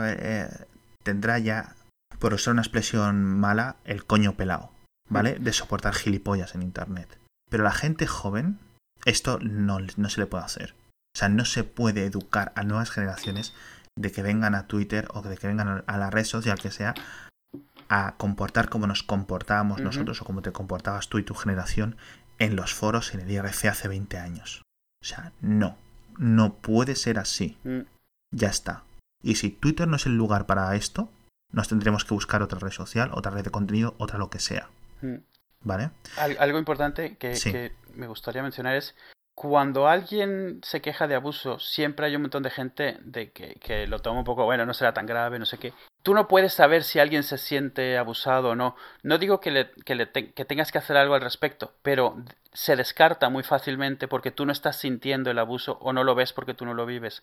tendrá ya, por usar una expresión mala, el coño pelado, ¿vale? De soportar gilipollas en Internet. Pero la gente joven esto no, no se le puede hacer. O sea, no se puede educar a nuevas generaciones de que vengan a Twitter o de que vengan a la red social que sea a comportar como nos comportábamos nosotros o como te comportabas tú y tu generación en los foros en el IRC hace 20 años. O sea, no, no puede ser así. Mm. Ya está. Y si Twitter no es el lugar para esto, nos tendremos que buscar otra red social, otra red de contenido, otra lo que sea. Mm. ¿Vale? algo importante que, me gustaría mencionar es cuando alguien se queja de abuso, siempre hay un montón de gente de que, lo toma un poco, bueno, no será tan grave, no sé qué. Tú no puedes saber si alguien se siente abusado o no. No digo que, le, que, le que tengas que hacer algo al respecto, pero se descarta muy fácilmente porque tú no estás sintiendo el abuso o no lo ves porque tú no lo vives.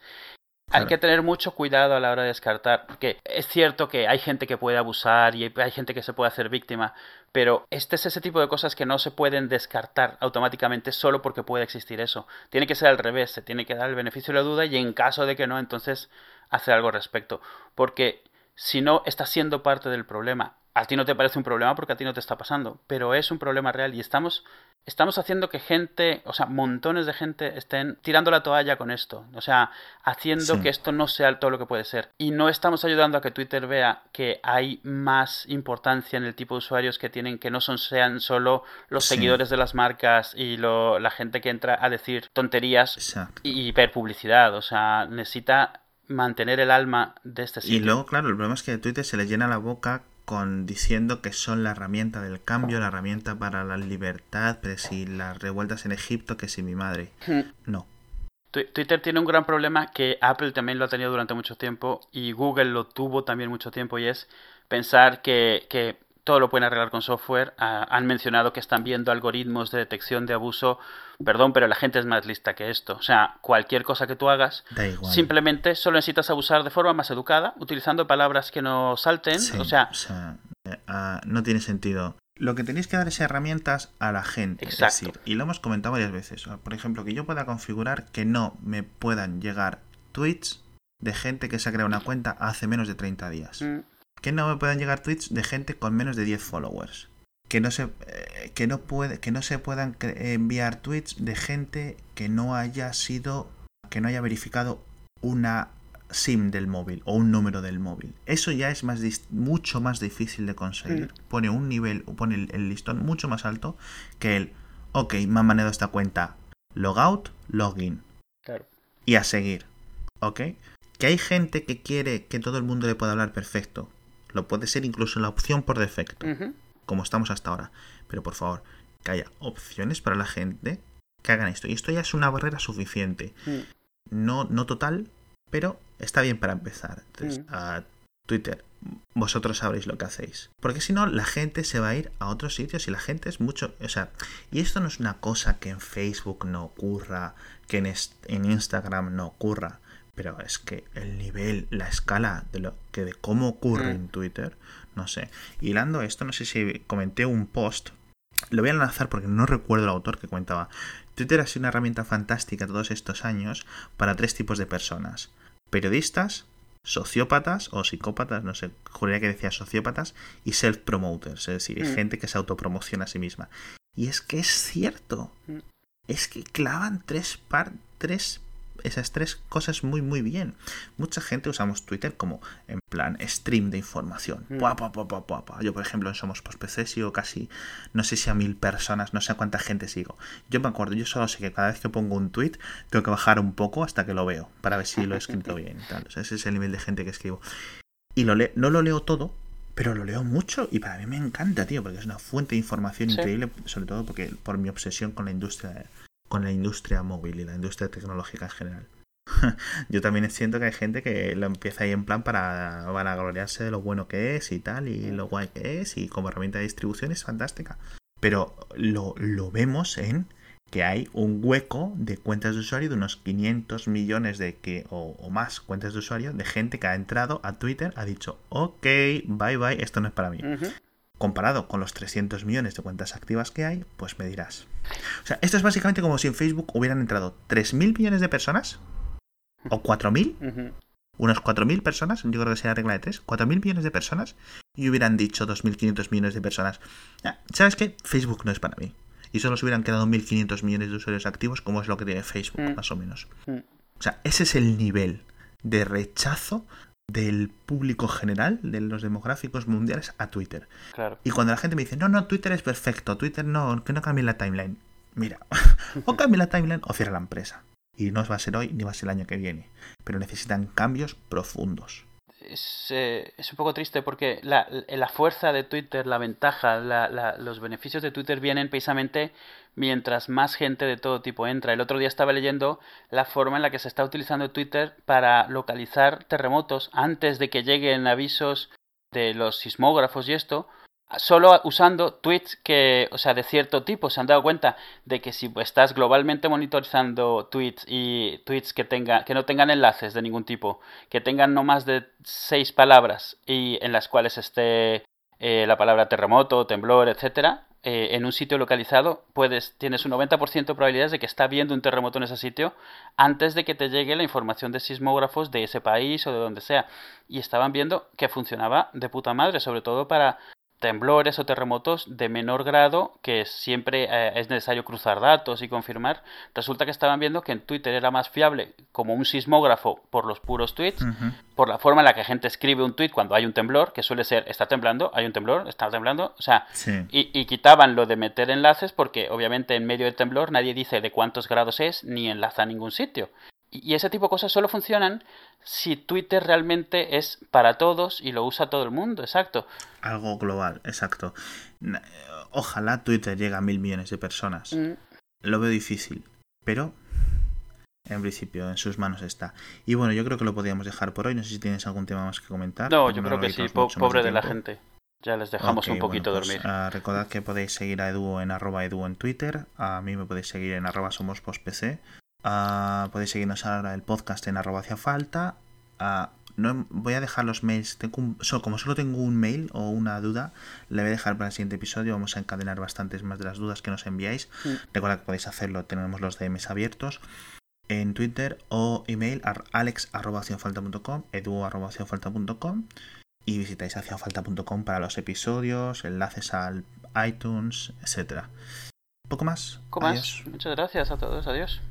Hay que tener mucho cuidado a la hora de descartar, porque es cierto que hay gente que puede abusar y hay gente que se puede hacer víctima, pero este es ese tipo de cosas que no se pueden descartar automáticamente solo porque puede existir eso. Tiene que ser al revés, se tiene que dar el beneficio de la duda y en caso de que no, entonces hacer algo al respecto. Porque si no, estás siendo parte del problema. A ti no te parece un problema porque a ti no te está pasando, pero es un problema real y estamos estamos haciendo que gente, o sea, montones de gente estén tirando la toalla con esto. O sea, haciendo que esto no sea todo lo que puede ser. Y no estamos ayudando a que Twitter vea que hay más importancia en el tipo de usuarios que tienen, que no son, sean solo los seguidores de las marcas y lo, la gente que entra a decir tonterías y ver publicidad. O sea, necesita mantener el alma de este sitio. Y luego, claro, el problema es que Twitter se le llena la boca con diciendo que son la herramienta del cambio, la herramienta para la libertad, pero si las revueltas en Egipto, que si mi madre. Hmm. No. Twitter tiene un gran problema que Apple también lo ha tenido durante mucho tiempo y Google lo tuvo también mucho tiempo y es pensar que, que todo lo pueden arreglar con software. Ah, han mencionado que están viendo algoritmos de detección de abuso. Perdón, pero la gente es más lista que esto. O sea, cualquier cosa que tú hagas, simplemente solo necesitas abusar de forma más educada, utilizando palabras que no salten. o sea, eh, ah, no tiene sentido. Lo que tenéis que dar es herramientas a la gente. Exacto. y lo hemos comentado varias veces. Por ejemplo, que yo pueda configurar que no me puedan llegar tweets de gente que se ha creado una cuenta hace menos de 30 días. Mm que no me puedan llegar tweets de gente con menos de 10 followers. Que no se. Eh, que no puede, que no se puedan enviar tweets de gente que no haya sido, que no haya verificado una SIM del móvil o un número del móvil. Eso ya es más mucho más difícil de conseguir. Mm. Pone un nivel, pone el, listón mucho más alto que el, ok, me han manejado esta cuenta, logout, login. Claro. Y a seguir. ¿Ok? Que hay gente que quiere que todo el mundo le pueda hablar perfecto. Lo puede ser incluso la opción por defecto. Como estamos hasta ahora. Pero por favor, que haya opciones para la gente que hagan esto. Y esto ya es una barrera suficiente. Mm. No, no total, pero está bien para empezar. Entonces, mm. a Twitter, vosotros sabréis lo que hacéis. Porque si no, la gente se va a ir a otros sitios y la gente es mucho. O sea, y esto no es una cosa que en Facebook no ocurra, que en, en Instagram no ocurra. Pero es que el nivel, la escala de lo que de cómo ocurre mm. en Twitter, no sé. Y hilando esto, no sé si comenté un post. Lo voy a lanzar porque no recuerdo el autor que comentaba. Twitter ha sido una herramienta fantástica todos estos años para tres tipos de personas periodistas, sociópatas o psicópatas, no sé, juraría que decía sociópatas, y self-promoters, es decir, mm. gente que se autopromociona a sí misma. Y es que es cierto. Mm. Es que clavan tres, par tres esas tres cosas muy muy bien. Mucha gente usamos Twitter como en plan stream de información. Mm. Yo por ejemplo en Somos Post PC sigo casi, no sé si a mil personas, no sé a cuánta gente sigo. Yo me acuerdo, yo solo sé que cada vez que pongo un tweet tengo que bajar un poco hasta que lo veo para ver si lo he escrito bien. ese es el nivel de gente que escribo. Y lo no lo leo todo, pero lo leo mucho y para mí me encanta, tío, porque es una fuente de información increíble, sobre todo porque por mi obsesión con la industria con la industria móvil y la industria tecnológica en general. Yo también siento que hay gente que lo empieza ahí en plan para, para gloriarse de lo bueno que es y tal, y lo guay que es, y como herramienta de distribución es fantástica. Pero lo, lo vemos en que hay un hueco de cuentas de usuario de unos 500 millones de que o, más cuentas de usuario de gente que ha entrado a Twitter, ha dicho, ok, bye bye, esto no es para mí comparado con los 300 millones de cuentas activas que hay, pues me dirás. O sea, esto es básicamente como si en Facebook hubieran entrado 3.000 millones de personas, o 4.000, unos 4.000 personas, yo creo que sería la regla de 3, 4.000 millones de personas, y hubieran dicho 2.500 millones de personas, ah, ¿sabes qué? Facebook no es para mí. Y solo se hubieran quedado 1.500 millones de usuarios activos, como es lo que tiene Facebook, mm. más o menos. Mm. O sea, ese es el nivel de rechazo del público general, de los demográficos mundiales, a Twitter. Y cuando la gente me dice, no, no, Twitter es perfecto, Twitter no, que no cambie la timeline. Mira, o cambie la timeline o cierra la empresa. Y no va a ser hoy ni va a ser el año que viene. Pero necesitan cambios profundos es, eh, es, un poco triste porque la, la, fuerza de Twitter, la ventaja, la, los beneficios de Twitter vienen precisamente mientras más gente de todo tipo entra. El otro día estaba leyendo la forma en la que se está utilizando Twitter para localizar terremotos antes de que lleguen avisos de los sismógrafos y esto, solo usando tweets que, o sea, de cierto tipo. Se han dado cuenta de que si estás globalmente monitorizando tweets y tweets que tenga, que no tengan enlaces de ningún tipo, que tengan no más de seis palabras y en las cuales esté eh, la palabra terremoto, temblor, etcétera, eh, en un sitio localizado, puedes, tienes un 90% de probabilidades de que está viendo un terremoto en ese sitio antes de que te llegue la información de sismógrafos de ese país o de donde sea. Y estaban viendo que funcionaba de puta madre, sobre todo para temblores o terremotos de menor grado que siempre eh, es necesario cruzar datos y confirmar, resulta que estaban viendo que en Twitter era más fiable como un sismógrafo por los puros tweets, por la forma en la que gente escribe un tweet cuando hay un temblor, que suele ser está temblando, hay un temblor, está temblando, o sea, y, y, quitaban lo de meter enlaces porque obviamente en medio del temblor nadie dice de cuántos grados es ni enlaza a ningún sitio. Y ese tipo de cosas solo funcionan si Twitter realmente es para todos y lo usa todo el mundo, exacto. Algo global, exacto. Ojalá Twitter llegue a mil millones de personas. Mm. Lo veo difícil, pero en principio en sus manos está. Y bueno, yo creo que lo podríamos dejar por hoy. No sé si tienes algún tema más que comentar. No, yo creo que sí, pobre de, la gente. Ya les dejamos un poquito pues, dormir. Uh, recordad que podéis seguir a Edu en arroba Edu en Twitter. A mí me podéis seguir en arroba. Uh, podéis seguirnos ahora el podcast en arroba hacia falta. Uh, no, voy a dejar los mails. Tengo como solo tengo un mail o una duda, le voy a dejar para el siguiente episodio. Vamos a encadenar bastantes más de las dudas que nos enviáis. Recuerda que podéis hacerlo, tenemos los DMs abiertos en Twitter o email alex.com, edu.com y visitáis haciafalta.com para los episodios, enlaces al, iTunes, etcétera. Poco más. Poco más. Muchas gracias a todos. Adiós.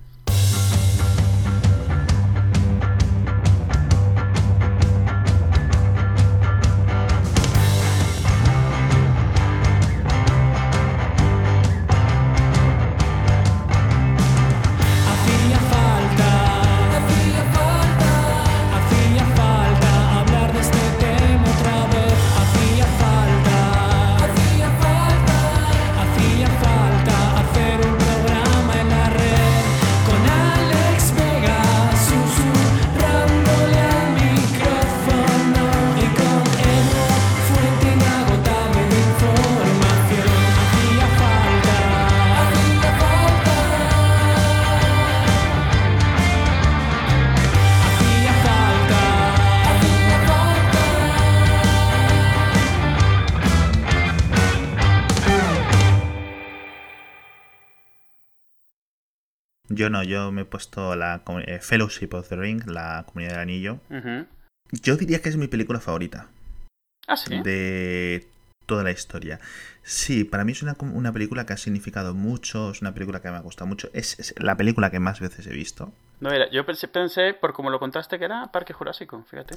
Yo no, yo me he puesto la eh, Fellowship of the Ring, la comunidad del anillo. Yo diría que es mi película favorita Ah, sí. de toda la historia. Sí, para mí es una, una película que ha significado mucho, es una película que me ha gustado mucho. Es, es la película que más veces he visto. No, mira, yo pensé, pensé, por como lo contaste, que era Parque Jurásico, fíjate.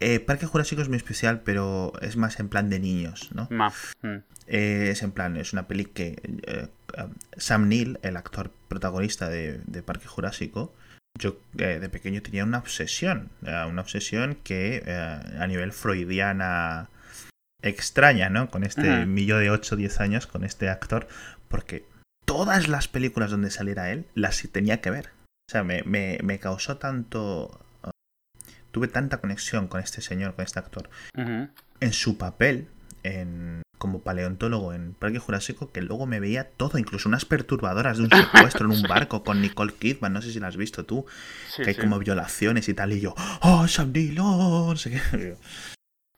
Eh, Parque Jurásico es muy especial, pero es más en plan de niños, ¿no? Ma. Mm. Eh, es en plan, es una peli que eh, eh, Sam Neill, el actor protagonista de, de Parque Jurásico, yo eh, de pequeño tenía una obsesión, una obsesión que a nivel freudiana extraña, ¿no? Con este Ujú. millo de 8 o 10 años, con este actor, porque todas las películas donde saliera él las tenía que ver. O sea, me, me, me causó tanto... eh, tuve tanta conexión con este señor, con este actor, en su papel en, como paleontólogo en Parque Jurásico que luego me veía todo, incluso unas perturbadoras de un secuestro en un barco con Nicole Kidman, no sé si la has visto tú, Sí, que hay sí. como violaciones y tal, y yo, oh, Sam Neill, oh, no sé qué.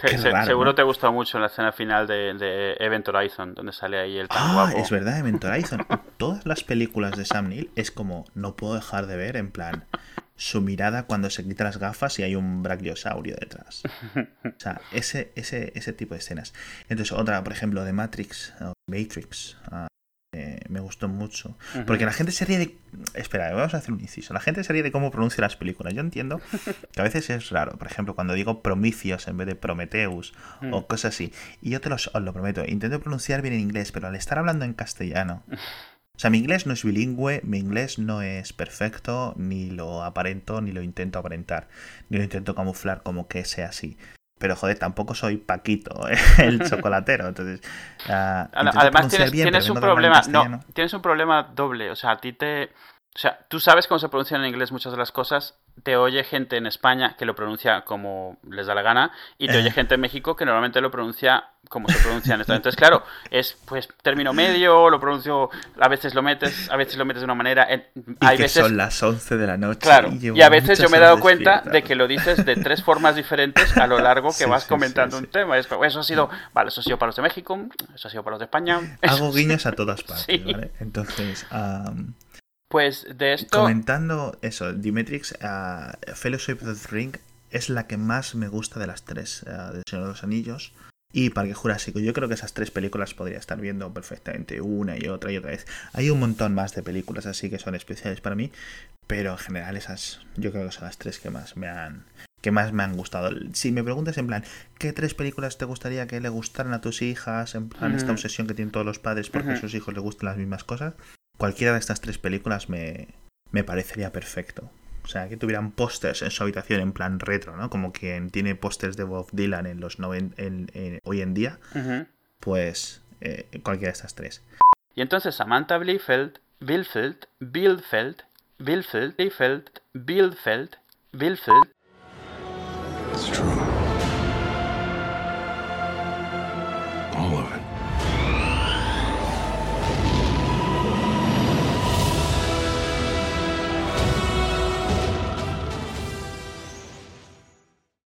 Que qué se- raro, seguro ¿no? te gustó mucho la escena final de, de Event Horizon, donde sale ahí el tan Ah, guapo. es verdad, Event Horizon. Todas las películas de Sam Neill es como, no puedo dejar de ver, en plan, su mirada cuando se quita las gafas y hay un brachiosaurio detrás. O sea, ese, ese, ese tipo de escenas. Entonces, otra, por ejemplo, de Matrix, o Matrix, ah, me gustó mucho. Porque la gente se ríe de... Espera, vamos a hacer un inciso. La gente se ríe de cómo pronuncia las películas. Yo entiendo que a veces es raro. Por ejemplo, cuando digo Prometheus en vez de Prometheus Mm. o cosas así. Y yo te los, os lo prometo. Intento pronunciar bien en inglés, pero al estar hablando en castellano... O sea, mi inglés no es bilingüe, mi inglés no es perfecto, ni lo aparento, ni lo intento aparentar, ni lo intento camuflar como que sea así. Pero joder, tampoco soy Paquito, ¿eh? el chocolatero. Entonces, ah, Además tienes, bien, tienes un problema, no, tienes un problema doble, o sea, a ti te, o sea, tú sabes cómo se pronuncian en inglés muchas de las cosas, te oye gente en España que lo pronuncia como les da la gana y te Eh. oye gente en México que normalmente lo pronuncia como se pronuncia en esto. Entonces, claro, es pues término medio, lo pronuncio, a veces lo metes, a veces lo metes de una manera, Y que veces son las 11 de la noche. Claro, y a veces yo me he dado cuenta de que lo dices de tres formas diferentes a lo largo que Sí, vas sí, comentando sí, un tema. Eso ha sido, vale, eso ha sido para los de México, eso ha sido para los de España. Hago guiños a todas partes, Sí. ¿vale? Entonces, am, Pues de esto, comentando eso, Dimetrix, ah, Fellowship of the Ring es la que más me gusta de las tres, ah, del Señor de los Anillos. Y Parque Jurásico, yo creo que esas tres películas podría estar viendo perfectamente una y otra y otra vez. Hay un montón más de películas así que son especiales para mí, pero en general esas yo creo que son las tres que más me han que más me han gustado. Si me preguntas en plan, ¿qué tres películas te gustaría que le gustaran a tus hijas? En plan, esta obsesión que tienen todos los padres porque a sus hijos les gustan las mismas cosas. Cualquiera de estas tres películas me, me parecería perfecto. O sea, que tuvieran pósters en su habitación en plan retro, ¿no? Como quien tiene pósters de Bob Dylan en los noven- en- en- hoy en día, pues eh, cualquiera de estas tres. y entonces Samantha Bielfeld, Bielfeld, Bielfeld, Bielfeld, Bielfeld, Bielfeld, Bielfeld, It's true.